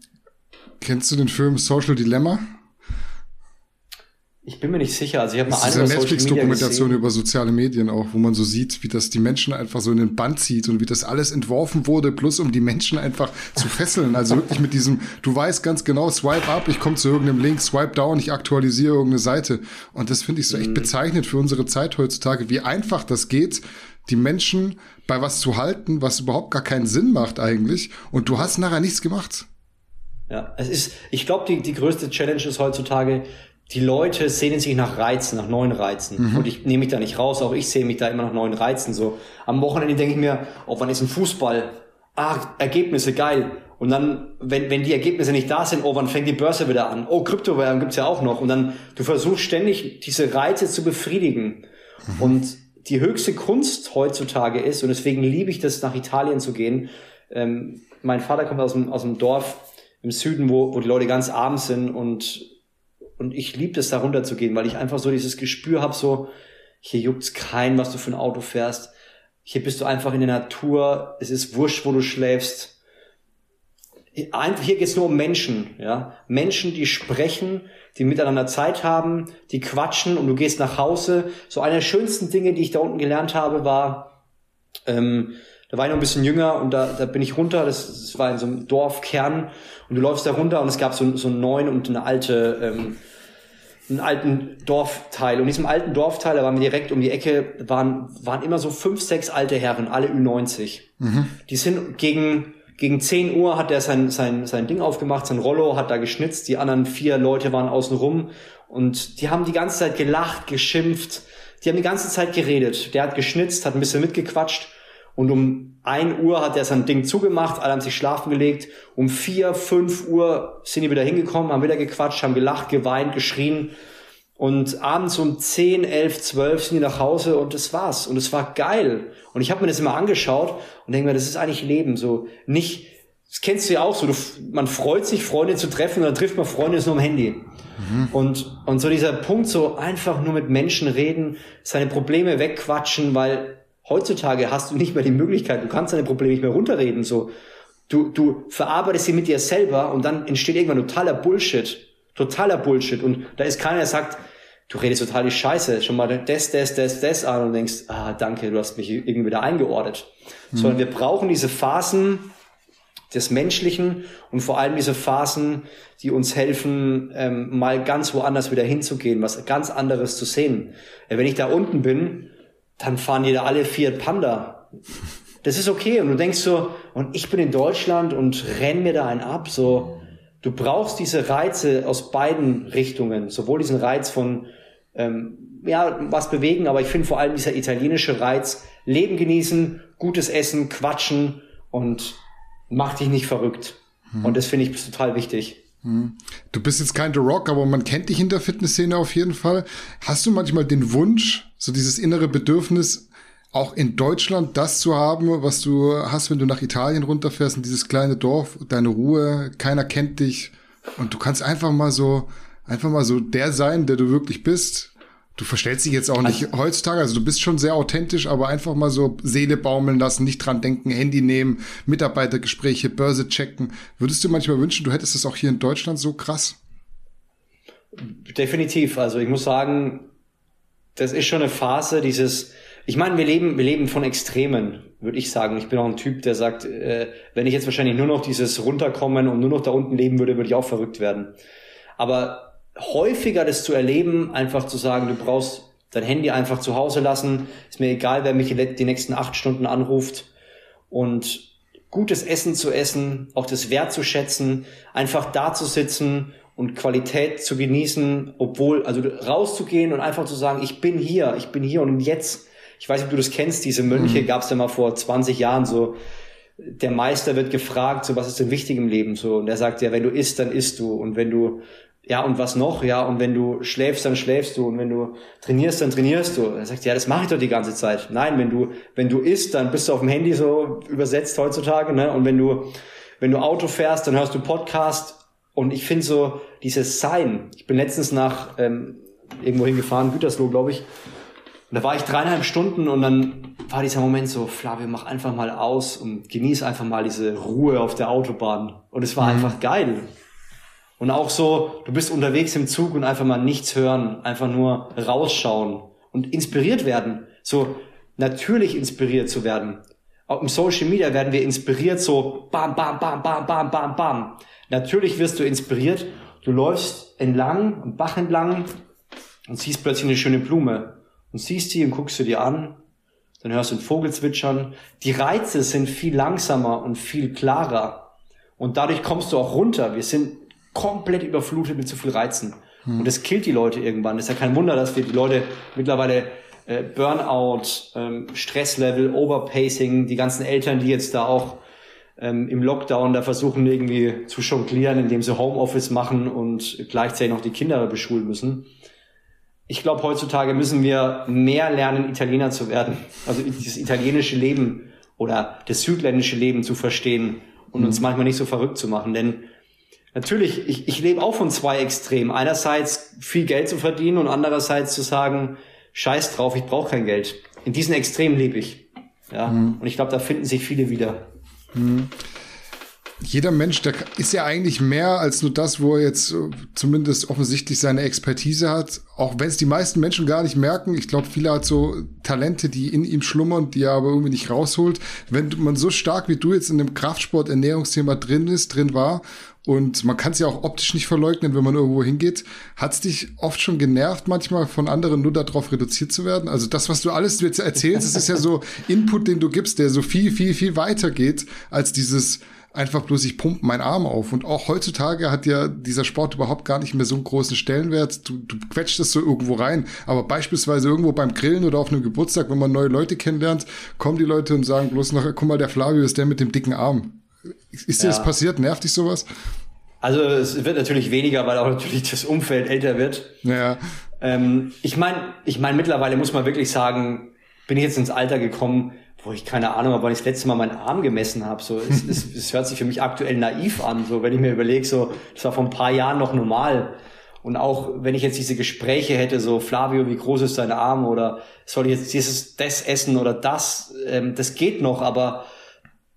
Kennst du den Film Social Dilemma? Ich bin mir nicht sicher. Also ich habe mal eine Netflix-Dokumentation über soziale Medien auch, wo man so sieht, wie das die Menschen einfach so in den Band zieht und wie das alles entworfen wurde, plus um die Menschen einfach zu fesseln. Also wirklich mit diesem, du weißt ganz genau, swipe up, ich komme zu irgendeinem Link, swipe down, ich aktualisiere irgendeine Seite. Und das finde ich so echt mhm. bezeichnet für unsere Zeit heutzutage, wie einfach das geht, die Menschen bei was zu halten, was überhaupt gar keinen Sinn macht eigentlich. Und du hast nachher nichts gemacht. Ja, es ist, ich glaube, die, die größte Challenge ist heutzutage, die Leute sehnen sich nach Reizen, nach neuen Reizen. Mhm. Und ich nehme mich da nicht raus, auch ich sehe mich da immer nach neuen Reizen. So am Wochenende denke ich mir, oh, wann ist ein Fußball? Ah, Ergebnisse, geil. Und dann, wenn, wenn die Ergebnisse nicht da sind, oh, wann fängt die Börse wieder an? Oh, Kryptowährung gibt's ja auch noch. Und dann, du versuchst ständig diese Reize zu befriedigen. Mhm. Und die höchste Kunst heutzutage ist, und deswegen liebe ich das, nach Italien zu gehen. Ähm, mein Vater kommt aus dem, aus dem Dorf im Süden, wo, wo die Leute ganz arm sind und und ich liebe es, da runterzugehen, weil ich einfach so dieses Gespür habe, so, hier juckt's kein, was du für ein Auto fährst. Hier bist du einfach in der Natur. Es ist wurscht, wo du schläfst. Hier geht's nur um Menschen, ja. Menschen, die sprechen, die miteinander Zeit haben, die quatschen und du gehst nach Hause. So eine der schönsten Dinge, die ich da unten gelernt habe, war, ähm, da war ich noch ein bisschen jünger und da, da bin ich runter, das, das war in so einem Dorfkern und du läufst da runter und es gab so, so einen neuen und eine alte ähm, einen alten Dorfteil. Und in diesem alten Dorfteil, da waren wir direkt um die Ecke, waren, waren immer so fünf, sechs alte Herren, alle Ü90. Mhm. Die sind gegen, gegen 10 Uhr hat er sein, sein, sein Ding aufgemacht, sein Rollo, hat da geschnitzt, die anderen vier Leute waren außen rum und die haben die ganze Zeit gelacht, geschimpft, die haben die ganze Zeit geredet. Der hat geschnitzt, hat ein bisschen mitgequatscht und um ein Uhr hat er sein Ding zugemacht, alle haben sich schlafen gelegt. Um vier, fünf Uhr sind die wieder hingekommen, haben wieder gequatscht, haben gelacht, geweint, geschrien. Und abends um zehn, elf, zwölf sind die nach Hause und das war's. Und es war geil. Und ich habe mir das immer angeschaut und denke mir, das ist eigentlich Leben. So nicht, das kennst du ja auch so, du, man freut sich, Freunde zu treffen und dann trifft man Freunde nur am Handy. Mhm. Und, und so dieser Punkt, so einfach nur mit Menschen reden, seine Probleme wegquatschen, weil Heutzutage hast du nicht mehr die Möglichkeit, du kannst deine Probleme nicht mehr runterreden, so. Du, du verarbeitest sie mit dir selber und dann entsteht irgendwann totaler Bullshit. Totaler Bullshit. Und da ist keiner, der sagt, du redest total die Scheiße, schon mal das, das, das, das an und denkst, ah, danke, du hast mich irgendwie wieder eingeordnet. Mhm. Sondern wir brauchen diese Phasen des Menschlichen und vor allem diese Phasen, die uns helfen, ähm, mal ganz woanders wieder hinzugehen, was ganz anderes zu sehen. Wenn ich da unten bin, dann fahren die da alle vier Panda. Das ist okay. Und du denkst so, und ich bin in Deutschland und renn mir da einen ab. So, du brauchst diese Reize aus beiden Richtungen. Sowohl diesen Reiz von, ähm, ja, was bewegen, aber ich finde vor allem dieser italienische Reiz, Leben genießen, gutes Essen, quatschen und mach dich nicht verrückt. Mhm. Und das finde ich total wichtig. Mhm. Du bist jetzt kein The Rock, aber man kennt dich in der Fitnessszene auf jeden Fall. Hast du manchmal den Wunsch, so dieses innere Bedürfnis, auch in Deutschland das zu haben, was du hast, wenn du nach Italien runterfährst, in dieses kleine Dorf, deine Ruhe, keiner kennt dich und du kannst einfach mal so, einfach mal so der sein, der du wirklich bist. Du verstellst dich jetzt auch nicht also, heutzutage, also du bist schon sehr authentisch, aber einfach mal so Seele baumeln lassen, nicht dran denken, Handy nehmen, Mitarbeitergespräche, Börse checken. Würdest du manchmal wünschen, du hättest es auch hier in Deutschland so krass? Definitiv. Also ich muss sagen, das ist schon eine Phase, dieses, ich meine, wir leben, wir leben von Extremen, würde ich sagen. Ich bin auch ein Typ, der sagt, äh, wenn ich jetzt wahrscheinlich nur noch dieses runterkommen und nur noch da unten leben würde, würde ich auch verrückt werden. Aber häufiger das zu erleben, einfach zu sagen, du brauchst dein Handy einfach zu Hause lassen, ist mir egal, wer mich die nächsten acht Stunden anruft. Und gutes Essen zu essen, auch das Wert zu schätzen, einfach da zu sitzen und Qualität zu genießen, obwohl, also rauszugehen und einfach zu sagen, ich bin hier, ich bin hier. Und jetzt, ich weiß nicht, ob du das kennst, diese Mönche mhm. gab es ja mal vor 20 Jahren so, der Meister wird gefragt, so was ist denn wichtig im Leben? So und er sagt ja, wenn du isst, dann isst du. Und wenn du ja und was noch, ja und wenn du schläfst, dann schläfst du und wenn du trainierst, dann trainierst du. Er sagt ja, das mache ich doch die ganze Zeit. Nein, wenn du wenn du isst, dann bist du auf dem Handy so übersetzt heutzutage, ne? Und wenn du wenn du Auto fährst, dann hörst du Podcast und ich finde so dieses Sein. Ich bin letztens nach ähm, irgendwo hingefahren, Gütersloh, glaube ich. Und da war ich dreieinhalb Stunden und dann war dieser Moment so, Flavio, mach einfach mal aus und genieß einfach mal diese Ruhe auf der Autobahn. Und es war mhm. einfach geil. Und auch so, du bist unterwegs im Zug und einfach mal nichts hören, einfach nur rausschauen und inspiriert werden. So natürlich inspiriert zu werden. Auch im Social Media werden wir inspiriert, so bam, bam, bam, bam, bam, bam, bam. Natürlich wirst du inspiriert. Du läufst entlang, am Bach entlang und siehst plötzlich eine schöne Blume und siehst die und guckst du dir an, dann hörst du einen Vogel zwitschern. Die Reize sind viel langsamer und viel klarer und dadurch kommst du auch runter. Wir sind komplett überflutet mit zu viel Reizen hm. und das killt die Leute irgendwann. Ist ja kein Wunder, dass wir die Leute mittlerweile äh, Burnout, ähm, Stresslevel, Overpacing, die ganzen Eltern, die jetzt da auch ähm, im Lockdown da versuchen irgendwie zu jonglieren, indem sie Homeoffice machen und gleichzeitig noch die Kinder beschulen müssen ich glaube, heutzutage müssen wir mehr lernen, Italiener zu werden. Also das italienische Leben oder das südländische Leben zu verstehen und mhm. uns manchmal nicht so verrückt zu machen. Denn natürlich, ich, ich lebe auch von zwei Extremen. Einerseits viel Geld zu verdienen und andererseits zu sagen, scheiß drauf, ich brauche kein Geld. In diesen Extremen lebe ich. Ja. Mhm. Und ich glaube, da finden sich viele wieder. Mhm jeder Mensch, der ist ja eigentlich mehr als nur das, wo er jetzt äh, zumindest offensichtlich seine Expertise hat. Auch wenn es die meisten Menschen gar nicht merken. Ich glaube, viele hat so Talente, die in ihm schlummern, die er aber irgendwie nicht rausholt. Wenn man so stark wie du jetzt in dem Kraftsport, Ernährungsthema drin ist, drin war und man kann es ja auch optisch nicht verleugnen, wenn man irgendwo hingeht. Hat es dich oft schon genervt, manchmal von anderen nur darauf reduziert zu werden? Also das, was du alles jetzt erzählst, das ist ja so Input, den du gibst, der so viel, viel, viel weiter geht als dieses einfach bloß, ich pumpe meinen Arm auf. Und auch heutzutage hat ja dieser Sport überhaupt gar nicht mehr so einen großen Stellenwert. Du, du quetscht das so irgendwo rein. Aber beispielsweise irgendwo beim Grillen oder auf einem Geburtstag, wenn man neue Leute kennenlernt, kommen die Leute und sagen bloß noch, guck mal, der Flavio ist der mit dem dicken Arm. Ist dir ja. das passiert? Nervt dich sowas? Also es wird natürlich weniger, weil auch natürlich das Umfeld älter wird. Ja. Ähm, ich meine, ich meine, mittlerweile muss man wirklich sagen, bin ich jetzt ins Alter gekommen, wo ich keine Ahnung habe, wann ich das letzte Mal meinen Arm gemessen habe. So, es, es, [laughs] es hört sich für mich aktuell naiv an. So, wenn ich mir überlege, so, das war vor ein paar Jahren noch normal. Und auch wenn ich jetzt diese Gespräche hätte, so Flavio, wie groß ist dein Arm oder soll ich jetzt dieses das essen oder das, ähm, das geht noch, aber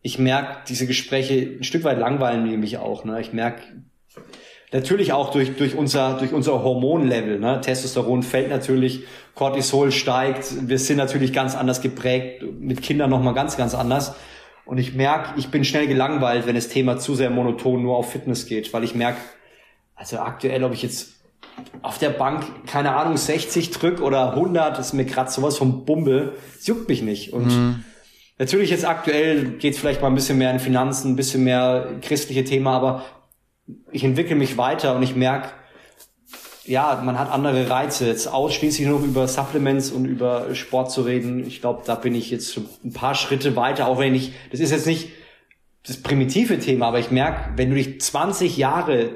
ich merke, diese Gespräche ein Stück weit langweilen mich auch. Ne? Ich merke, Natürlich auch durch, durch unser, durch unser Hormonlevel. Ne? Testosteron fällt natürlich, Cortisol steigt. Wir sind natürlich ganz anders geprägt, mit Kindern nochmal ganz, ganz anders. Und ich merke, ich bin schnell gelangweilt, wenn das Thema zu sehr monoton nur auf Fitness geht, weil ich merke, also aktuell, ob ich jetzt auf der Bank, keine Ahnung, 60 drück oder 100, ist mir gerade sowas vom Bumbel. Es juckt mich nicht. Und mhm. natürlich jetzt aktuell geht es vielleicht mal ein bisschen mehr in Finanzen, ein bisschen mehr christliche Thema, aber ich entwickle mich weiter und ich merke, ja, man hat andere Reize. Jetzt ausschließlich nur über Supplements und über Sport zu reden, ich glaube, da bin ich jetzt ein paar Schritte weiter, auch wenn ich, das ist jetzt nicht das primitive Thema, aber ich merke, wenn du dich 20 Jahre,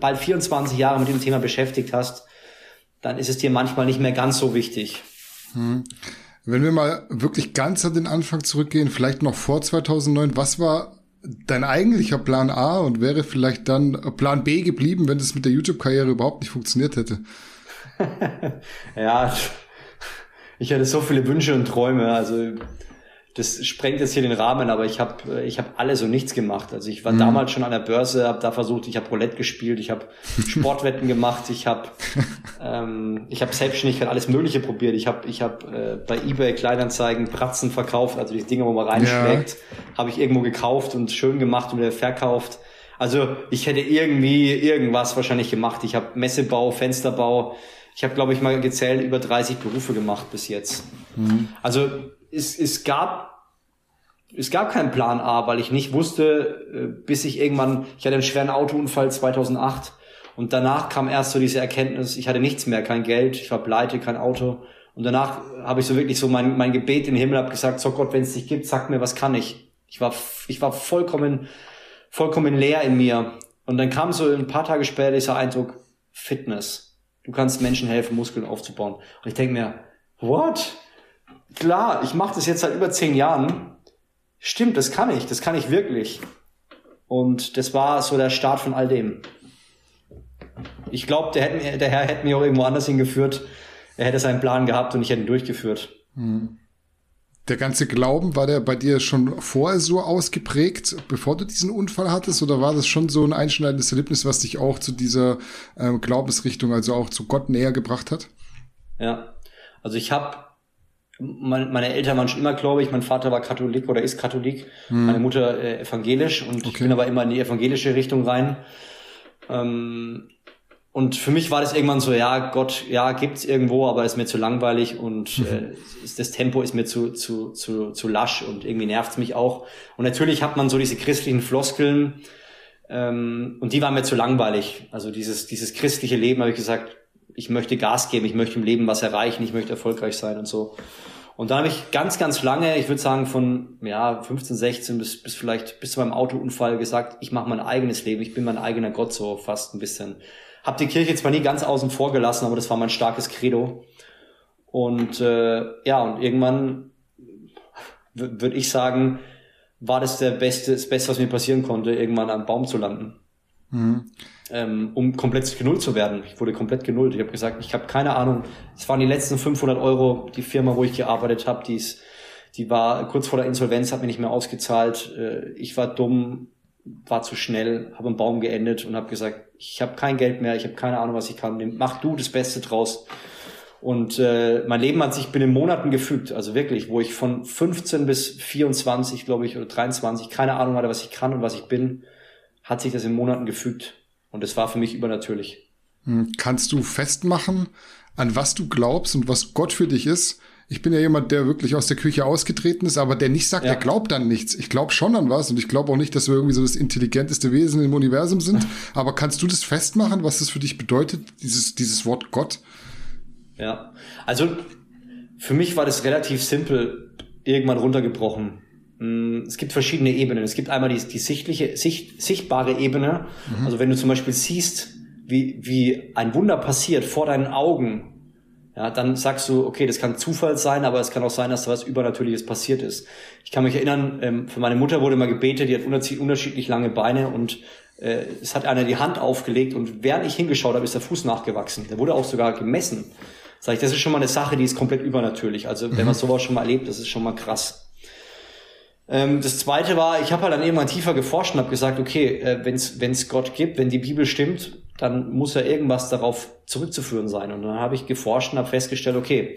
bald 24 Jahre mit dem Thema beschäftigt hast, dann ist es dir manchmal nicht mehr ganz so wichtig. Hm. Wenn wir mal wirklich ganz an den Anfang zurückgehen, vielleicht noch vor 2009, was war dein eigentlicher Plan A und wäre vielleicht dann Plan B geblieben, wenn das mit der YouTube-Karriere überhaupt nicht funktioniert hätte? [laughs] ja, ich hatte so viele Wünsche und Träume. Also das sprengt jetzt hier den Rahmen, aber ich habe ich hab alles und nichts gemacht. Also ich war mhm. damals schon an der Börse, habe da versucht, ich habe Roulette gespielt, ich habe [laughs] Sportwetten gemacht, ich habe [laughs] ähm, ich habe Selbstständigkeit, alles Mögliche probiert. Ich habe ich hab, äh, bei eBay Kleinanzeigen Pratzen verkauft, also die Dinge, wo man reinschlägt, ja. habe ich irgendwo gekauft und schön gemacht und wieder verkauft. Also ich hätte irgendwie irgendwas wahrscheinlich gemacht. Ich habe Messebau, Fensterbau. Ich habe, glaube ich, mal gezählt, über 30 Berufe gemacht bis jetzt. Mhm. Also es, es gab es gab keinen Plan A, weil ich nicht wusste, äh, bis ich irgendwann, ich hatte einen schweren Autounfall 2008 und danach kam erst so diese Erkenntnis, ich hatte nichts mehr, kein Geld, ich war pleite, kein Auto und danach habe ich so wirklich so mein, mein Gebet in den Himmel, habe gesagt, so Gott, wenn es dich gibt, sag mir, was kann ich? Ich war, ich war vollkommen, vollkommen leer in mir. Und dann kam so ein paar Tage später dieser Eindruck, Fitness. Du kannst Menschen helfen, Muskeln aufzubauen. Und ich denke mir, what? Klar, ich mache das jetzt seit über zehn Jahren. Stimmt, das kann ich, das kann ich wirklich. Und das war so der Start von all dem. Ich glaube, der, der Herr hätte mich auch irgendwo anders hingeführt. Er hätte seinen Plan gehabt und ich hätte ihn durchgeführt. Hm. Der ganze Glauben, war der bei dir schon vorher so ausgeprägt, bevor du diesen Unfall hattest? Oder war das schon so ein einschneidendes Erlebnis, was dich auch zu dieser ähm, Glaubensrichtung, also auch zu Gott näher gebracht hat? Ja, also ich habe, meine, Eltern waren schon immer gläubig, mein Vater war Katholik oder ist Katholik, hm. meine Mutter äh, evangelisch und okay. ich bin aber immer in die evangelische Richtung rein. Ähm, und für mich war das irgendwann so, ja, Gott, ja, gibt's irgendwo, aber ist mir zu langweilig und mhm. äh, das Tempo ist mir zu, zu, zu, zu lasch und irgendwie nervt's mich auch. Und natürlich hat man so diese christlichen Floskeln ähm, und die waren mir zu langweilig. Also dieses, dieses christliche Leben habe ich gesagt, ich möchte Gas geben, ich möchte im Leben was erreichen, ich möchte erfolgreich sein und so. Und dann habe ich ganz, ganz lange, ich würde sagen von ja 15, 16 bis, bis vielleicht bis zu meinem Autounfall gesagt, ich mache mein eigenes Leben, ich bin mein eigener Gott so fast ein bisschen. Hab die Kirche zwar nie ganz außen vor gelassen, aber das war mein starkes Credo. Und äh, ja, und irgendwann würde ich sagen, war das der beste, das Beste, was mir passieren konnte, irgendwann am Baum zu landen. Mhm. Um komplett genullt zu werden. Ich wurde komplett genullt. Ich habe gesagt, ich habe keine Ahnung. Es waren die letzten 500 Euro. Die Firma, wo ich gearbeitet habe, die ist, die war kurz vor der Insolvenz, hat mir nicht mehr ausgezahlt. Äh, ich war dumm, war zu schnell, habe am Baum geendet und habe gesagt, ich habe kein Geld mehr, ich habe keine Ahnung, was ich kann. Mach du das Beste draus. Und äh, mein Leben hat sich binnen Monaten gefügt, also wirklich, wo ich von 15 bis 24, glaube ich, oder 23, keine Ahnung hatte, was ich kann und was ich bin, hat sich das in Monaten gefügt. Und es war für mich übernatürlich. Hm, kannst du festmachen, an was du glaubst und was Gott für dich ist? ich bin ja jemand, der wirklich aus der Küche ausgetreten ist, aber der nicht sagt, ja. er glaubt an nichts. Ich glaube schon an was und ich glaube auch nicht, dass wir irgendwie so das intelligenteste Wesen im Universum sind. [laughs] aber kannst du das festmachen, was das für dich bedeutet, dieses, dieses Wort Gott? Ja, also für mich war das relativ simpel irgendwann runtergebrochen. Mm, es gibt verschiedene Ebenen. Es gibt einmal die, die sichtliche, sicht, sichtbare Ebene. Mhm. Also wenn du zum Beispiel siehst, wie, wie ein Wunder passiert vor deinen Augen, ja, dann sagst du, okay, das kann Zufall sein, aber es kann auch sein, dass da was Übernatürliches passiert ist. Ich kann mich erinnern, ähm, für meine Mutter wurde mal gebetet, die hat unterschiedlich lange Beine und äh, es hat einer die Hand aufgelegt und während ich hingeschaut habe, ist der Fuß nachgewachsen. Der wurde auch sogar gemessen. Sag ich, das ist schon mal eine Sache, die ist komplett übernatürlich. Also wenn man mhm. sowas schon mal erlebt, das ist schon mal krass. Ähm, das zweite war, ich habe halt dann irgendwann tiefer geforscht und habe gesagt, okay, äh, wenn es Gott gibt, wenn die Bibel stimmt, dann muss ja irgendwas darauf zurückzuführen sein. Und dann habe ich geforscht und habe festgestellt, okay,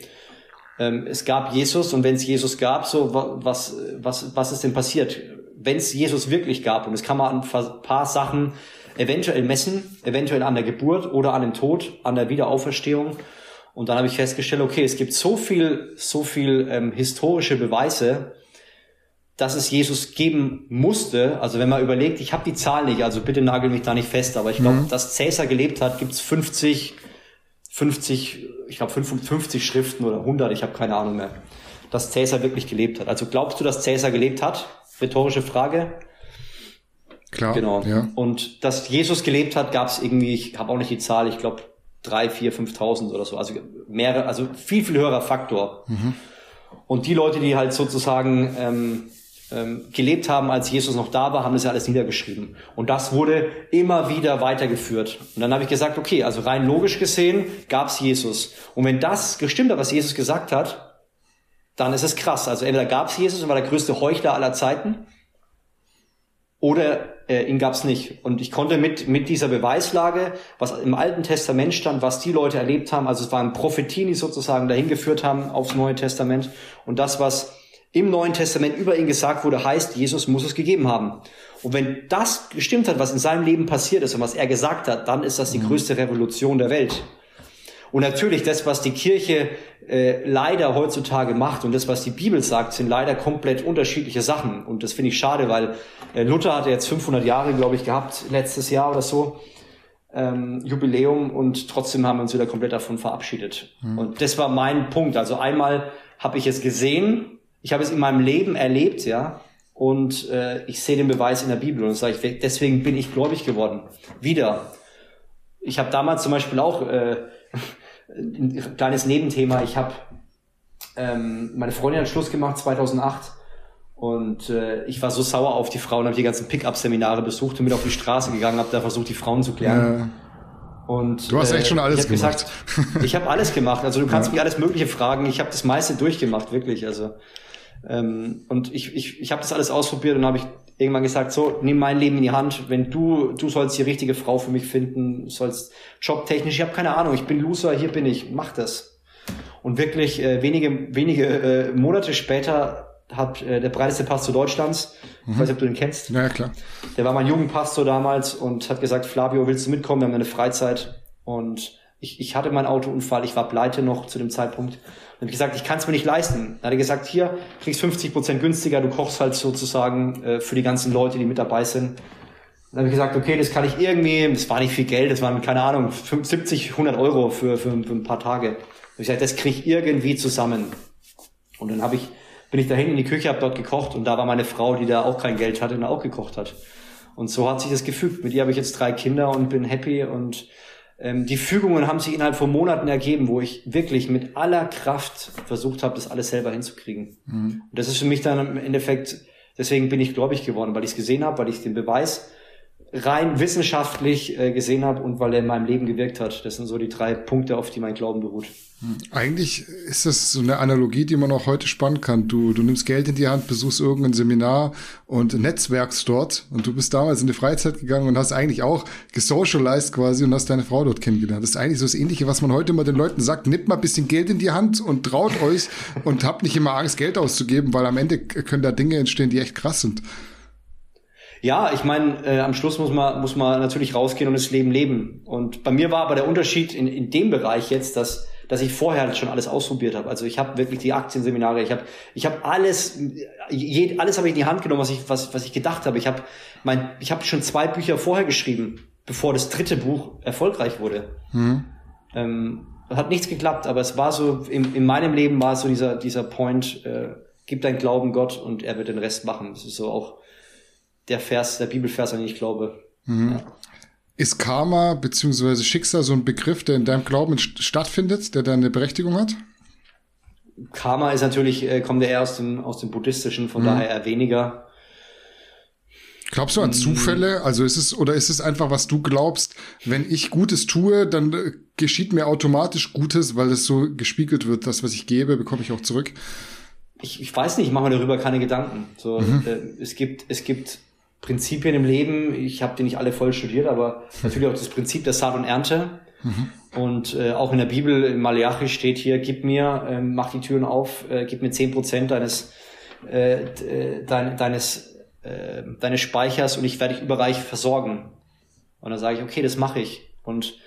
ähm, es gab Jesus und wenn es Jesus gab, so was, was, was ist denn passiert? Wenn es Jesus wirklich gab, und das kann man an ein paar Sachen eventuell messen, eventuell an der Geburt oder an dem Tod, an der Wiederauferstehung. Und dann habe ich festgestellt, okay, es gibt so viel, so viel ähm, historische Beweise, dass es Jesus geben musste. Also wenn man überlegt, ich habe die Zahl nicht, also bitte nagel mich da nicht fest, aber ich glaube, mhm. dass Cäsar gelebt hat, gibt's 50, 50, ich glaube 55 Schriften oder 100, ich habe keine Ahnung mehr, dass Cäsar wirklich gelebt hat. Also glaubst du, dass Cäsar gelebt hat? Rhetorische Frage. Klar. Genau. Ja. Und dass Jesus gelebt hat, gab's irgendwie, ich habe auch nicht die Zahl, ich glaube drei, vier, 5.000 oder so. Also mehrere, also viel, viel höherer Faktor. Mhm. Und die Leute, die halt sozusagen ähm, ähm, gelebt haben, als Jesus noch da war, haben das ja alles niedergeschrieben. Und das wurde immer wieder weitergeführt. Und dann habe ich gesagt, okay, also rein logisch gesehen gab es Jesus. Und wenn das gestimmt hat, was Jesus gesagt hat, dann ist es krass. Also entweder gab es Jesus und war der größte Heuchler aller Zeiten, oder äh, ihn gab es nicht. Und ich konnte mit, mit dieser Beweislage, was im Alten Testament stand, was die Leute erlebt haben, also es waren Prophetien, die sozusagen dahin geführt haben aufs Neue Testament, und das, was im Neuen Testament über ihn gesagt wurde, heißt, Jesus muss es gegeben haben. Und wenn das gestimmt hat, was in seinem Leben passiert ist und was er gesagt hat, dann ist das die mhm. größte Revolution der Welt. Und natürlich, das, was die Kirche äh, leider heutzutage macht und das, was die Bibel sagt, sind leider komplett unterschiedliche Sachen. Und das finde ich schade, weil äh, Luther hatte jetzt 500 Jahre, glaube ich, gehabt, letztes Jahr oder so, ähm, Jubiläum und trotzdem haben wir uns wieder komplett davon verabschiedet. Mhm. Und das war mein Punkt. Also einmal habe ich es gesehen, ich habe es in meinem Leben erlebt, ja, und äh, ich sehe den Beweis in der Bibel und sage ich, deswegen bin ich gläubig geworden. Wieder. Ich habe damals zum Beispiel auch äh, [laughs] ein kleines Nebenthema. Ich habe ähm, meine Freundin hat Schluss gemacht 2008 und äh, ich war so sauer auf die Frauen, habe die ganzen Pickup-Seminare besucht und bin auf die Straße gegangen, habe da versucht, die Frauen zu klären. Ja. Und, du hast echt schon äh, alles ich gemacht. Gesagt, ich habe alles gemacht. Also du kannst ja. mich alles Mögliche fragen. Ich habe das meiste durchgemacht, wirklich. Also ähm, und ich, ich, ich habe das alles ausprobiert und habe ich irgendwann gesagt, so, nimm mein Leben in die Hand. Wenn du, du sollst die richtige Frau für mich finden, sollst jobtechnisch, ich habe keine Ahnung, ich bin Loser, hier bin ich, mach das. Und wirklich äh, wenige, wenige äh, Monate später hat äh, der breiteste Pastor Deutschlands, mhm. ich weiß nicht, ob du den kennst. Ja, klar. Der war mein Jugendpastor damals und hat gesagt, Flavio, willst du mitkommen? Wir haben eine Freizeit. Und ich, ich hatte meinen Autounfall, ich war pleite noch zu dem Zeitpunkt. Dann habe ich gesagt, ich kann es mir nicht leisten. Dann hat er gesagt, hier, kriegst 50 Prozent günstiger, du kochst halt sozusagen äh, für die ganzen Leute, die mit dabei sind. Dann habe ich gesagt, okay, das kann ich irgendwie, das war nicht viel Geld, das waren, keine Ahnung, 70, 100 Euro für, für, für ein paar Tage. Dann habe ich gesagt, das kriege ich irgendwie zusammen. Und dann habe ich bin ich dahin in die Küche, habe dort gekocht und da war meine Frau, die da auch kein Geld hatte und auch gekocht hat. Und so hat sich das gefügt. Mit ihr habe ich jetzt drei Kinder und bin happy und ähm, die Fügungen haben sich innerhalb von Monaten ergeben, wo ich wirklich mit aller Kraft versucht habe, das alles selber hinzukriegen. Mhm. Und das ist für mich dann im Endeffekt, deswegen bin ich gläubig geworden, weil ich es gesehen habe, weil ich den Beweis rein wissenschaftlich äh, gesehen habe und weil er in meinem Leben gewirkt hat. Das sind so die drei Punkte, auf die mein Glauben beruht. Eigentlich ist das so eine Analogie, die man auch heute spannen kann. Du, du nimmst Geld in die Hand, besuchst irgendein Seminar und netzwerkst dort und du bist damals in die Freizeit gegangen und hast eigentlich auch gesocialized quasi und hast deine Frau dort kennengelernt. Das ist eigentlich so das Ähnliche, was man heute immer den Leuten sagt. Nehmt mal ein bisschen Geld in die Hand und traut euch und habt nicht immer Angst, Geld auszugeben, weil am Ende können da Dinge entstehen, die echt krass sind. Ja, ich meine, äh, am Schluss muss man, muss man natürlich rausgehen und das Leben leben. Und bei mir war aber der Unterschied in, in dem Bereich jetzt, dass dass ich vorher schon alles ausprobiert habe. Also ich habe wirklich die Aktienseminare, ich habe ich habe alles je, alles habe ich in die Hand genommen, was ich was was ich gedacht habe. Ich habe mein ich habe schon zwei Bücher vorher geschrieben, bevor das dritte Buch erfolgreich wurde. Mhm. Ähm, hat nichts geklappt, aber es war so in, in meinem Leben war so dieser dieser Point, äh, gib dein Glauben Gott und er wird den Rest machen. Das ist so auch der Vers, der Bibelvers, an den ich glaube. Mhm. Ja. Ist Karma bzw. Schicksal so ein Begriff, der in deinem Glauben stattfindet, der da eine Berechtigung hat? Karma ist natürlich, äh, kommt ja eher aus dem, aus dem Buddhistischen, von mhm. daher eher weniger. Glaubst du an mm. Zufälle? Also ist es, oder ist es einfach, was du glaubst, wenn ich Gutes tue, dann äh, geschieht mir automatisch Gutes, weil es so gespiegelt wird, das, was ich gebe, bekomme ich auch zurück? Ich, ich weiß nicht, ich mache mir darüber keine Gedanken. So, mhm. äh, es gibt, es gibt Prinzipien im Leben. Ich habe die nicht alle voll studiert, aber [laughs] natürlich auch das Prinzip der Saat und Ernte. Mhm. Und äh, auch in der Bibel, in Malachi steht hier, gib mir, äh, mach die Türen auf, äh, gib mir zehn Prozent deines, äh, äh, dein, deines, äh, deines Speichers und ich werde dich überreich versorgen. Und dann sage ich, okay, das mache ich. Und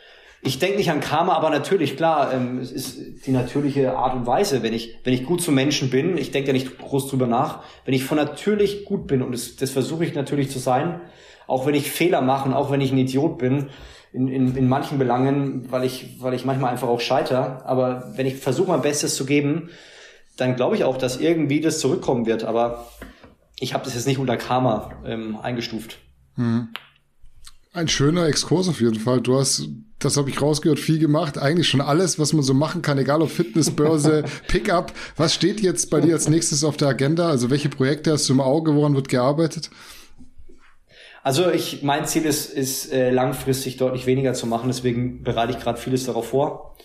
ich denke nicht an Karma, aber natürlich, klar, ähm, es ist die natürliche Art und Weise, wenn ich, wenn ich gut zu Menschen bin, ich denke ja nicht groß drüber nach, wenn ich von natürlich gut bin, und das, das versuche ich natürlich zu sein, auch wenn ich Fehler mache und auch wenn ich ein Idiot bin, in, in, in manchen Belangen, weil ich, weil ich manchmal einfach auch scheiter, aber wenn ich versuche, mein Bestes zu geben, dann glaube ich auch, dass irgendwie das zurückkommen wird, aber ich habe das jetzt nicht unter Karma ähm, eingestuft. Hm. Ein schöner Exkurs auf jeden Fall. Du hast, das habe ich rausgehört, viel gemacht. Eigentlich schon alles, was man so machen kann, egal ob Fitnessbörse, [laughs] Pickup. Was steht jetzt bei dir als nächstes auf der Agenda? Also welche Projekte hast du im Auge, woran wird gearbeitet? Also ich, mein Ziel ist, ist äh, langfristig deutlich weniger zu machen. Deswegen bereite ich gerade vieles darauf vor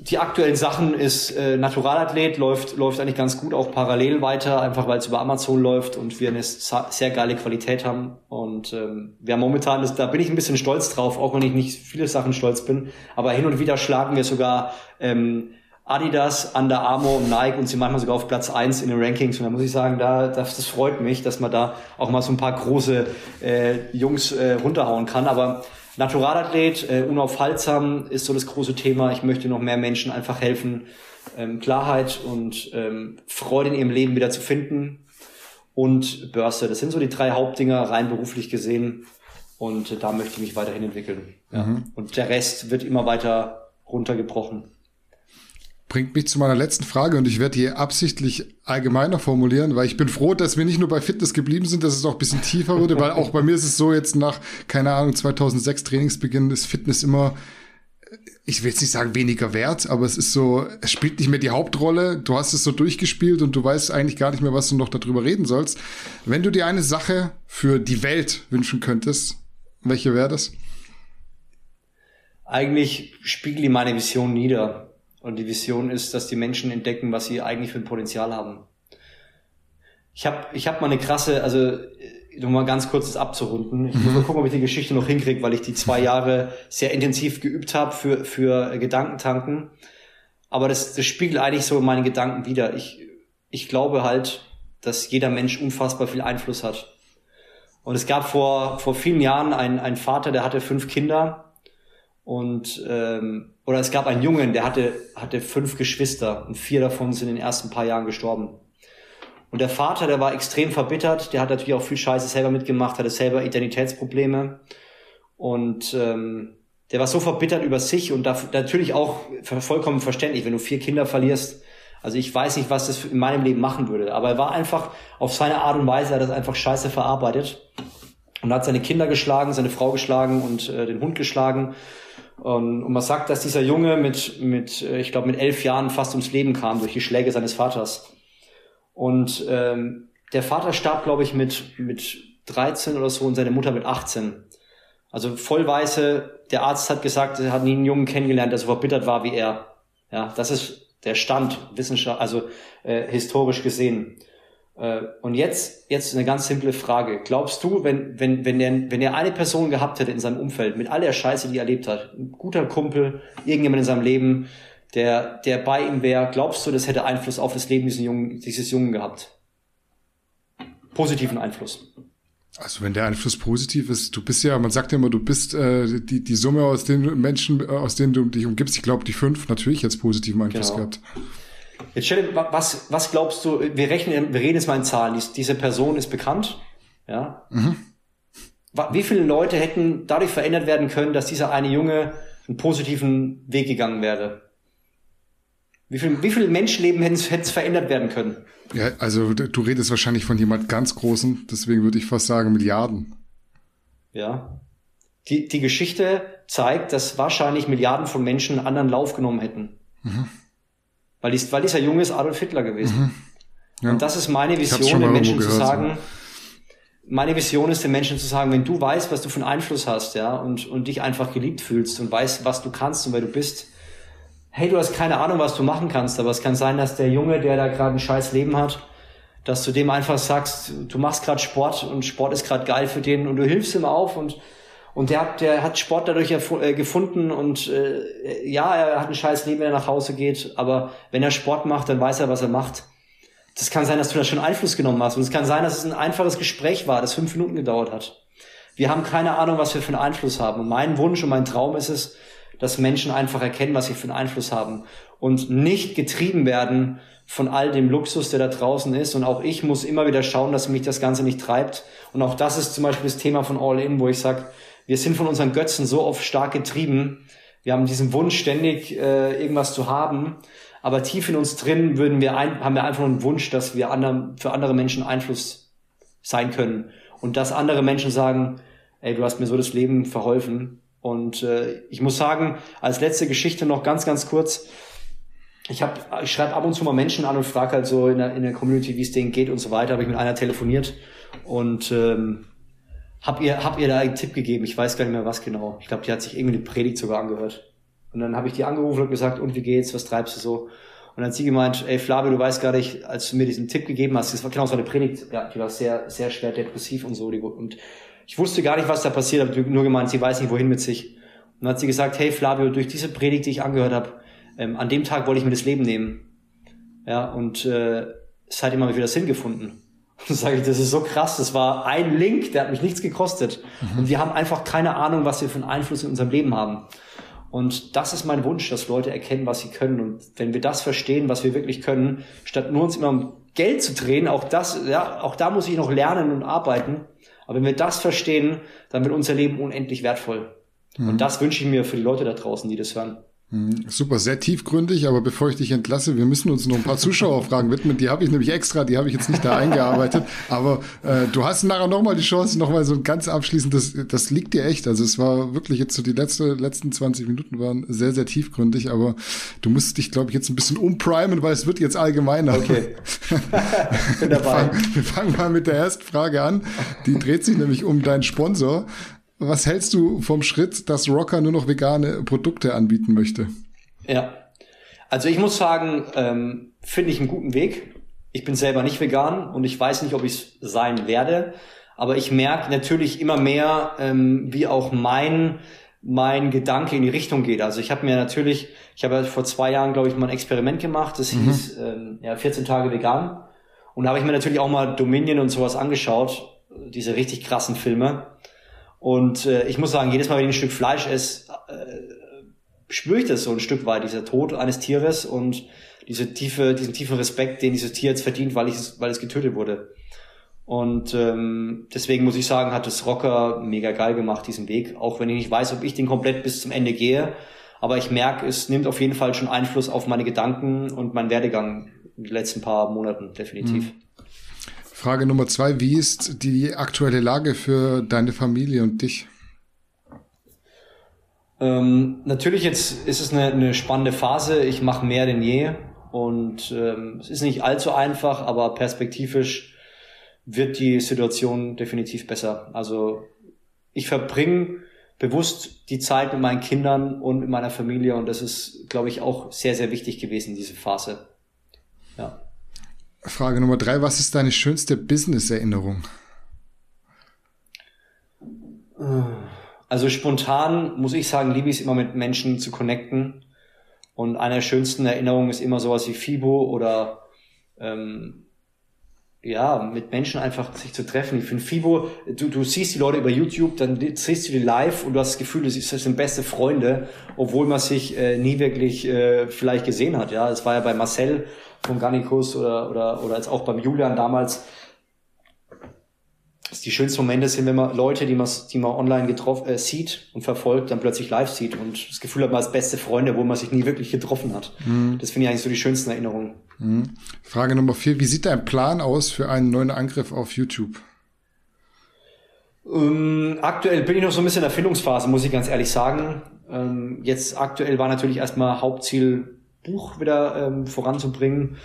die aktuellen Sachen ist äh, Naturalathlet läuft läuft eigentlich ganz gut auch parallel weiter, einfach weil es über Amazon läuft und wir eine sehr geile Qualität haben und ähm, wir momentan das, da bin ich ein bisschen stolz drauf, auch wenn ich nicht viele Sachen stolz bin, aber hin und wieder schlagen wir sogar ähm, Adidas, Under Armour und Nike und sie manchmal sogar auf Platz eins in den Rankings. Und da muss ich sagen, da, das, das freut mich, dass man da auch mal so ein paar große äh, Jungs äh, runterhauen kann. Aber Naturalathlet, äh, unaufhaltsam ist so das große Thema. Ich möchte noch mehr Menschen einfach helfen, ähm, Klarheit und ähm, Freude in ihrem Leben wieder zu finden. Und Börse, das sind so die drei Hauptdinger rein beruflich gesehen. Und äh, da möchte ich mich weiterhin entwickeln. Mhm. Und der Rest wird immer weiter runtergebrochen. Bringt mich zu meiner letzten Frage und ich werde die absichtlich allgemeiner formulieren, weil ich bin froh, dass wir nicht nur bei Fitness geblieben sind, dass es auch ein bisschen tiefer wurde, weil auch bei mir ist es so jetzt nach, keine Ahnung, 2006 Trainingsbeginn ist Fitness immer ich will jetzt nicht sagen weniger wert, aber es ist so, es spielt nicht mehr die Hauptrolle. Du hast es so durchgespielt und du weißt eigentlich gar nicht mehr, was du noch darüber reden sollst. Wenn du dir eine Sache für die Welt wünschen könntest, welche wäre das? Eigentlich spiegelt meine Vision nieder. Und die Vision ist, dass die Menschen entdecken, was sie eigentlich für ein Potenzial haben. Ich habe ich hab mal eine krasse, also nur mal ganz kurz das abzurunden. Ich muss mal gucken, ob ich die Geschichte noch hinkriege, weil ich die zwei Jahre sehr intensiv geübt habe für, für Gedankentanken. Aber das, das spiegelt eigentlich so meine Gedanken wieder. Ich, ich glaube halt, dass jeder Mensch unfassbar viel Einfluss hat. Und es gab vor, vor vielen Jahren einen, einen Vater, der hatte fünf Kinder. Und ähm, oder es gab einen Jungen, der hatte, hatte fünf Geschwister und vier davon sind in den ersten paar Jahren gestorben. Und der Vater, der war extrem verbittert, der hat natürlich auch viel Scheiße selber mitgemacht, hatte selber Identitätsprobleme. Und ähm, der war so verbittert über sich und da, natürlich auch vollkommen verständlich, wenn du vier Kinder verlierst. Also ich weiß nicht, was das in meinem Leben machen würde. Aber er war einfach auf seine Art und Weise, er hat das einfach scheiße verarbeitet und hat seine Kinder geschlagen, seine Frau geschlagen und äh, den Hund geschlagen. Und, und man sagt, dass dieser Junge mit, mit äh, ich glaube, mit elf Jahren fast ums Leben kam durch die Schläge seines Vaters. Und ähm, der Vater starb, glaube ich, mit, mit 13 oder so und seine Mutter mit 18. Also vollweise, der Arzt hat gesagt, er hat nie einen Jungen kennengelernt, der so verbittert war wie er. Ja, das ist der Stand, Wissenschaft, also äh, historisch gesehen. Äh, und jetzt, jetzt eine ganz simple Frage. Glaubst du, wenn, wenn, wenn, er, wenn er eine Person gehabt hätte in seinem Umfeld, mit all der Scheiße, die er erlebt hat, ein guter Kumpel, irgendjemand in seinem Leben, der, der bei ihm wäre, glaubst du, das hätte Einfluss auf das Leben dieses Jungen, dieses Jungen gehabt? Positiven Einfluss. Also wenn der Einfluss positiv ist, du bist ja, man sagt ja immer, du bist äh, die, die Summe aus den Menschen, äh, aus denen du dich umgibst. Ich glaube, die fünf natürlich jetzt positiven Einfluss genau. gehabt. Jetzt stell dir, was, was glaubst du, wir rechnen, wir reden jetzt mal in Zahlen, diese Person ist bekannt, ja. Mhm. Wie viele Leute hätten dadurch verändert werden können, dass dieser eine Junge einen positiven Weg gegangen wäre? Wie viel, wie viel Menschenleben hätte es verändert werden können? Ja, also du redest wahrscheinlich von jemand ganz Großen, deswegen würde ich fast sagen Milliarden. Ja. Die, die Geschichte zeigt, dass wahrscheinlich Milliarden von Menschen einen anderen Lauf genommen hätten. Mhm. Weil, dies, weil dieser Junge ist Adolf Hitler gewesen. Mhm. Ja. Und das ist meine Vision, den Menschen gehört, zu sagen, meine Vision ist den Menschen zu sagen, wenn du weißt, was du für einen Einfluss hast, ja, und, und dich einfach geliebt fühlst und weißt, was du kannst und wer du bist, hey, du hast keine Ahnung, was du machen kannst, aber es kann sein, dass der Junge, der da gerade ein scheiß Leben hat, dass du dem einfach sagst, du machst gerade Sport und Sport ist gerade geil für den und du hilfst ihm auf und und der hat, der hat Sport dadurch äh, gefunden und äh, ja, er hat ein scheiß Leben, wenn er nach Hause geht, aber wenn er Sport macht, dann weiß er, was er macht. Das kann sein, dass du da schon Einfluss genommen hast und es kann sein, dass es ein einfaches Gespräch war, das fünf Minuten gedauert hat. Wir haben keine Ahnung, was wir für einen Einfluss haben und mein Wunsch und mein Traum ist es, dass Menschen einfach erkennen, was sie für einen Einfluss haben und nicht getrieben werden von all dem Luxus, der da draußen ist. Und auch ich muss immer wieder schauen, dass mich das Ganze nicht treibt. Und auch das ist zum Beispiel das Thema von All In, wo ich sage, wir sind von unseren Götzen so oft stark getrieben. Wir haben diesen Wunsch, ständig äh, irgendwas zu haben. Aber tief in uns drin würden wir ein, haben wir einfach einen Wunsch, dass wir anderen, für andere Menschen Einfluss sein können. Und dass andere Menschen sagen, ey, du hast mir so das Leben verholfen. Und äh, ich muss sagen, als letzte Geschichte noch ganz, ganz kurz. Ich, hab, ich schreibe ab und zu mal Menschen an und frage halt so in der, in der Community, wie es denen geht und so weiter. Habe ich mit einer telefoniert und ähm, hab ihr, hab ihr da einen Tipp gegeben. Ich weiß gar nicht mehr, was genau. Ich glaube, die hat sich irgendwie eine Predigt sogar angehört. Und dann habe ich die angerufen und gesagt, und wie geht's, was treibst du so? Und dann hat sie gemeint, ey Flavio, du weißt gar nicht, als du mir diesen Tipp gegeben hast, das war genau so eine Predigt, ja, die war sehr, sehr schwer depressiv und so. Und ich wusste gar nicht, was da passiert, habe nur gemeint, sie weiß nicht, wohin mit sich. Und dann hat sie gesagt, hey Flavio, durch diese Predigt, die ich angehört habe, ähm, an dem Tag wollte ich mir das Leben nehmen. Ja, und äh, seitdem habe ich wieder Sinn gefunden. [laughs] Und sage ich, das ist so krass, das war ein Link, der hat mich nichts gekostet. Mhm. Und wir haben einfach keine Ahnung, was wir für einen Einfluss in unserem Leben haben. Und das ist mein Wunsch, dass Leute erkennen, was sie können. Und wenn wir das verstehen, was wir wirklich können, statt nur uns immer um Geld zu drehen, auch das, ja, auch da muss ich noch lernen und arbeiten. Aber wenn wir das verstehen, dann wird unser Leben unendlich wertvoll. Mhm. Und das wünsche ich mir für die Leute da draußen, die das hören. Hm, super, sehr tiefgründig, aber bevor ich dich entlasse, wir müssen uns noch ein paar Zuschauerfragen widmen. Die habe ich nämlich extra, die habe ich jetzt nicht da eingearbeitet. Aber äh, du hast nachher nochmal die Chance, nochmal so ein ganz abschließendes, das liegt dir echt. Also es war wirklich jetzt so die letzte, letzten 20 Minuten waren sehr, sehr tiefgründig, aber du musst dich, glaube ich, jetzt ein bisschen umprimen, weil es wird jetzt allgemeiner. Okay. [laughs] Bin dabei. Wir fangen, wir fangen mal mit der ersten Frage an. Die dreht sich nämlich um deinen Sponsor. Was hältst du vom Schritt, dass Rocker nur noch vegane Produkte anbieten möchte? Ja, also ich muss sagen, ähm, finde ich einen guten Weg. Ich bin selber nicht vegan und ich weiß nicht, ob ich es sein werde. Aber ich merke natürlich immer mehr, ähm, wie auch mein mein Gedanke in die Richtung geht. Also ich habe mir natürlich, ich habe vor zwei Jahren, glaube ich, mal ein Experiment gemacht. Das mhm. hieß ähm, ja 14 Tage vegan. Und da habe ich mir natürlich auch mal Dominion und sowas angeschaut, diese richtig krassen Filme. Und äh, ich muss sagen, jedes Mal, wenn ich ein Stück Fleisch esse, äh, spüre ich das so ein Stück weit, dieser Tod eines Tieres und diese tiefe, diesen tiefen Respekt, den dieses Tier jetzt verdient, weil, ich es, weil es getötet wurde. Und ähm, deswegen muss ich sagen, hat das Rocker mega geil gemacht, diesen Weg. Auch wenn ich nicht weiß, ob ich den komplett bis zum Ende gehe. Aber ich merke, es nimmt auf jeden Fall schon Einfluss auf meine Gedanken und meinen Werdegang in den letzten paar Monaten, definitiv. Mhm. Frage Nummer zwei, wie ist die aktuelle Lage für deine Familie und dich? Ähm, natürlich jetzt ist es eine, eine spannende Phase. Ich mache mehr denn je und ähm, es ist nicht allzu einfach, aber perspektivisch wird die Situation definitiv besser. Also ich verbringe bewusst die Zeit mit meinen Kindern und mit meiner Familie und das ist, glaube ich, auch sehr, sehr wichtig gewesen, diese Phase. Ja. Frage Nummer drei, was ist deine schönste Business-Erinnerung? Also spontan muss ich sagen, liebe ich es immer mit Menschen zu connecten. Und eine der schönsten Erinnerungen ist immer sowas wie FIBO oder ähm, ja, mit Menschen einfach sich zu treffen. Ich finde FIBO, du, du siehst die Leute über YouTube, dann siehst du die live und du hast das Gefühl, das sind beste Freunde, obwohl man sich äh, nie wirklich äh, vielleicht gesehen hat. Ja, es war ja bei Marcel von Garnicus oder, oder, oder als auch beim Julian damals. Die schönsten Momente sind, wenn man Leute, die man, die man online getroffen äh, sieht und verfolgt, dann plötzlich live sieht und das Gefühl hat, man als beste Freunde, wo man sich nie wirklich getroffen hat. Mhm. Das finde ich eigentlich so die schönsten Erinnerungen. Mhm. Frage Nummer vier. Wie sieht dein Plan aus für einen neuen Angriff auf YouTube? Ähm, aktuell bin ich noch so ein bisschen in der Erfindungsphase, muss ich ganz ehrlich sagen. Ähm, jetzt aktuell war natürlich erstmal Hauptziel Buch wieder ähm, voranzubringen.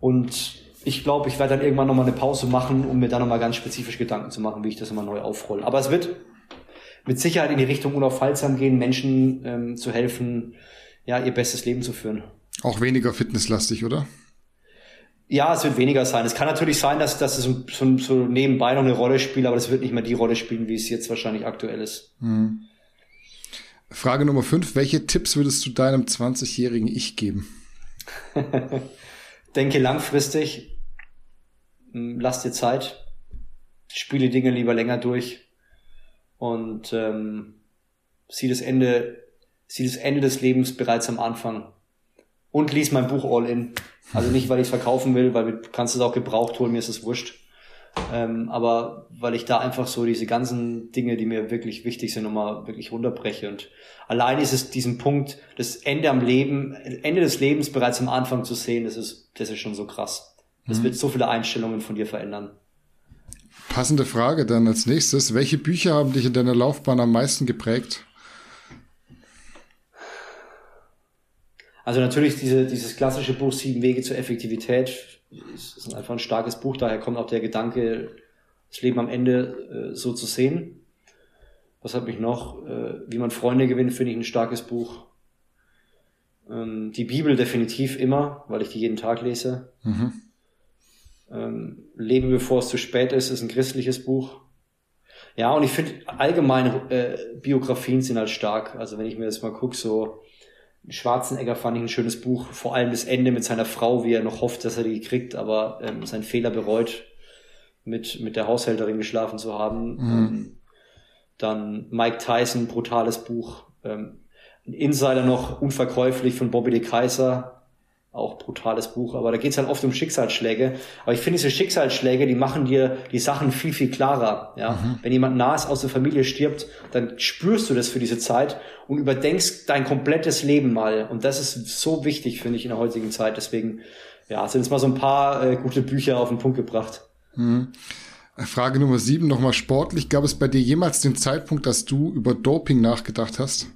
Und ich glaube, ich werde dann irgendwann nochmal eine Pause machen, um mir dann nochmal ganz spezifisch Gedanken zu machen, wie ich das immer neu aufrolle. Aber es wird mit Sicherheit in die Richtung unaufhaltsam gehen, Menschen ähm, zu helfen, ja, ihr bestes Leben zu führen. Auch weniger fitnesslastig, oder? Ja, es wird weniger sein. Es kann natürlich sein, dass, dass es so, so, nebenbei noch eine Rolle spielt, aber es wird nicht mehr die Rolle spielen, wie es jetzt wahrscheinlich aktuell ist. Mhm. Frage Nummer 5. Welche Tipps würdest du deinem 20-jährigen Ich geben? [laughs] Denke langfristig. Hm, lass dir Zeit. Spiele Dinge lieber länger durch. Und ähm, sieh das Ende, sieh das Ende des Lebens bereits am Anfang. Und lies mein Buch All In. Also nicht, weil ich es verkaufen will, weil du kannst es auch gebraucht holen, mir ist es wurscht. Ähm, aber weil ich da einfach so diese ganzen Dinge, die mir wirklich wichtig sind, nochmal wirklich runterbreche. Und allein ist es diesen Punkt, das Ende am Leben, Ende des Lebens bereits am Anfang zu sehen, das ist, das ist schon so krass. Das mhm. wird so viele Einstellungen von dir verändern. Passende Frage dann als nächstes. Welche Bücher haben dich in deiner Laufbahn am meisten geprägt? Also natürlich diese, dieses klassische Buch Sieben Wege zur Effektivität ist, ist einfach ein starkes Buch, daher kommt auch der Gedanke, das Leben am Ende äh, so zu sehen. Was hat mich noch? Äh, Wie man Freunde gewinnt, finde ich ein starkes Buch. Ähm, die Bibel definitiv immer, weil ich die jeden Tag lese. Mhm. Ähm, Leben bevor es zu spät ist, ist ein christliches Buch. Ja, und ich finde allgemeine äh, Biografien sind halt stark. Also wenn ich mir das mal gucke, so Schwarzenegger fand ich ein schönes Buch, vor allem das Ende mit seiner Frau, wie er noch hofft, dass er die kriegt, aber ähm, seinen Fehler bereut, mit, mit der Haushälterin geschlafen zu haben. Mhm. Ähm, dann Mike Tyson, brutales Buch. Ähm, ein Insider noch unverkäuflich von Bobby de Kaiser. Auch brutales Buch, aber da geht's halt oft um Schicksalsschläge. Aber ich finde, diese Schicksalsschläge, die machen dir die Sachen viel, viel klarer. Ja? Mhm. Wenn jemand nahes aus der Familie stirbt, dann spürst du das für diese Zeit und überdenkst dein komplettes Leben mal. Und das ist so wichtig, finde ich, in der heutigen Zeit. Deswegen, ja, sind es mal so ein paar äh, gute Bücher auf den Punkt gebracht. Mhm. Frage Nummer sieben, nochmal sportlich. Gab es bei dir jemals den Zeitpunkt, dass du über Doping nachgedacht hast?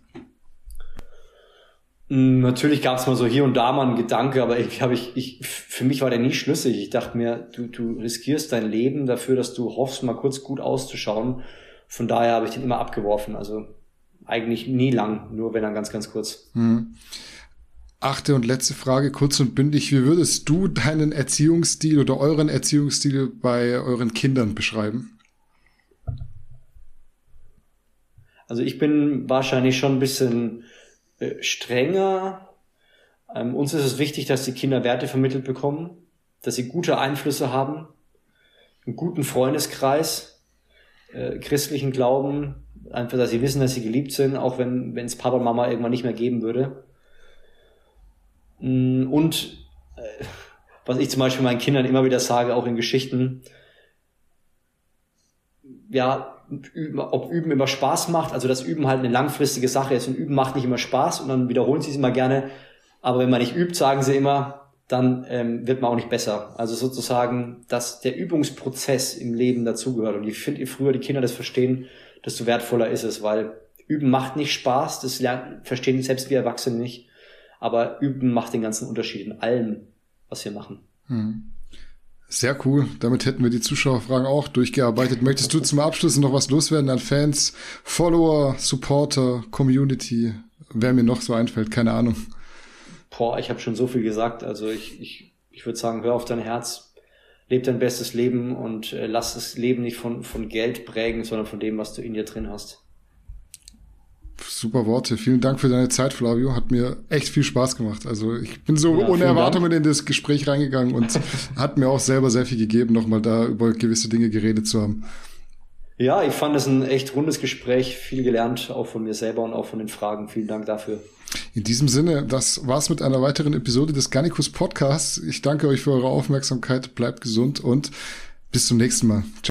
Hm, natürlich gab es mal so hier und da mal einen Gedanke, aber ich, hab ich, ich, für mich war der nie schlüssig. Ich dachte mir, du, du riskierst dein Leben dafür, dass du hoffst, mal kurz gut auszuschauen. Von daher habe ich den immer abgeworfen. Also eigentlich nie lang, nur wenn dann ganz, ganz kurz. Hm. Achte und letzte Frage, kurz und bündig. Wie würdest du deinen Erziehungsstil oder euren Erziehungsstil bei euren Kindern beschreiben? Also ich bin wahrscheinlich schon ein bisschen äh, strenger. Ähm, uns ist es wichtig, dass die Kinder Werte vermittelt bekommen, dass sie gute Einflüsse haben, einen guten Freundeskreis, äh, christlichen Glauben, einfach, dass sie wissen, dass sie geliebt sind, auch wenn es Papa und Mama irgendwann nicht mehr geben würde. Mm, und äh, was ich zum Beispiel meinen Kindern immer wieder sage, auch in Geschichten, ja, üben, ob Üben immer Spaß macht, also dass Üben halt eine langfristige Sache ist und Üben macht nicht immer Spaß und dann wiederholen sie es immer gerne. Aber wenn man nicht übt, sagen sie immer, dann ähm, wird man auch nicht besser. Also sozusagen, dass der Übungsprozess im Leben dazugehört. Und ich finde, je früher die Kinder das verstehen, desto wertvoller ist es, weil Üben macht nicht Spaß, das lernen, verstehen selbst wir Erwachsene nicht. Aber Üben macht den ganzen Unterschied in allem, was wir machen. Hm. Sehr cool. Damit hätten wir die Zuschauerfragen auch durchgearbeitet. Möchtest du zum Abschluss noch was loswerden an Fans, Follower, Supporter, Community? Wer mir noch so einfällt, keine Ahnung. Boah, ich habe schon so viel gesagt. Also ich, ich, ich würde sagen, hör auf dein Herz, leb dein bestes Leben und äh, lass das Leben nicht von, von Geld prägen, sondern von dem, was du in dir drin hast. Super Worte. Vielen Dank für deine Zeit, Flavio. Hat mir echt viel Spaß gemacht. Also ich bin so ja, ohne Erwartungen Dank. in das Gespräch reingegangen und [laughs] hat mir auch selber sehr viel gegeben, nochmal da über gewisse Dinge geredet zu haben. Ja, ich fand es ein echt rundes Gespräch, viel gelernt, auch von mir selber und auch von den Fragen. Vielen Dank dafür. In diesem Sinne, das war's mit einer weiteren Episode des Garnicus Podcasts. Ich danke euch für eure Aufmerksamkeit, bleibt gesund und bis zum nächsten Mal. Ciao.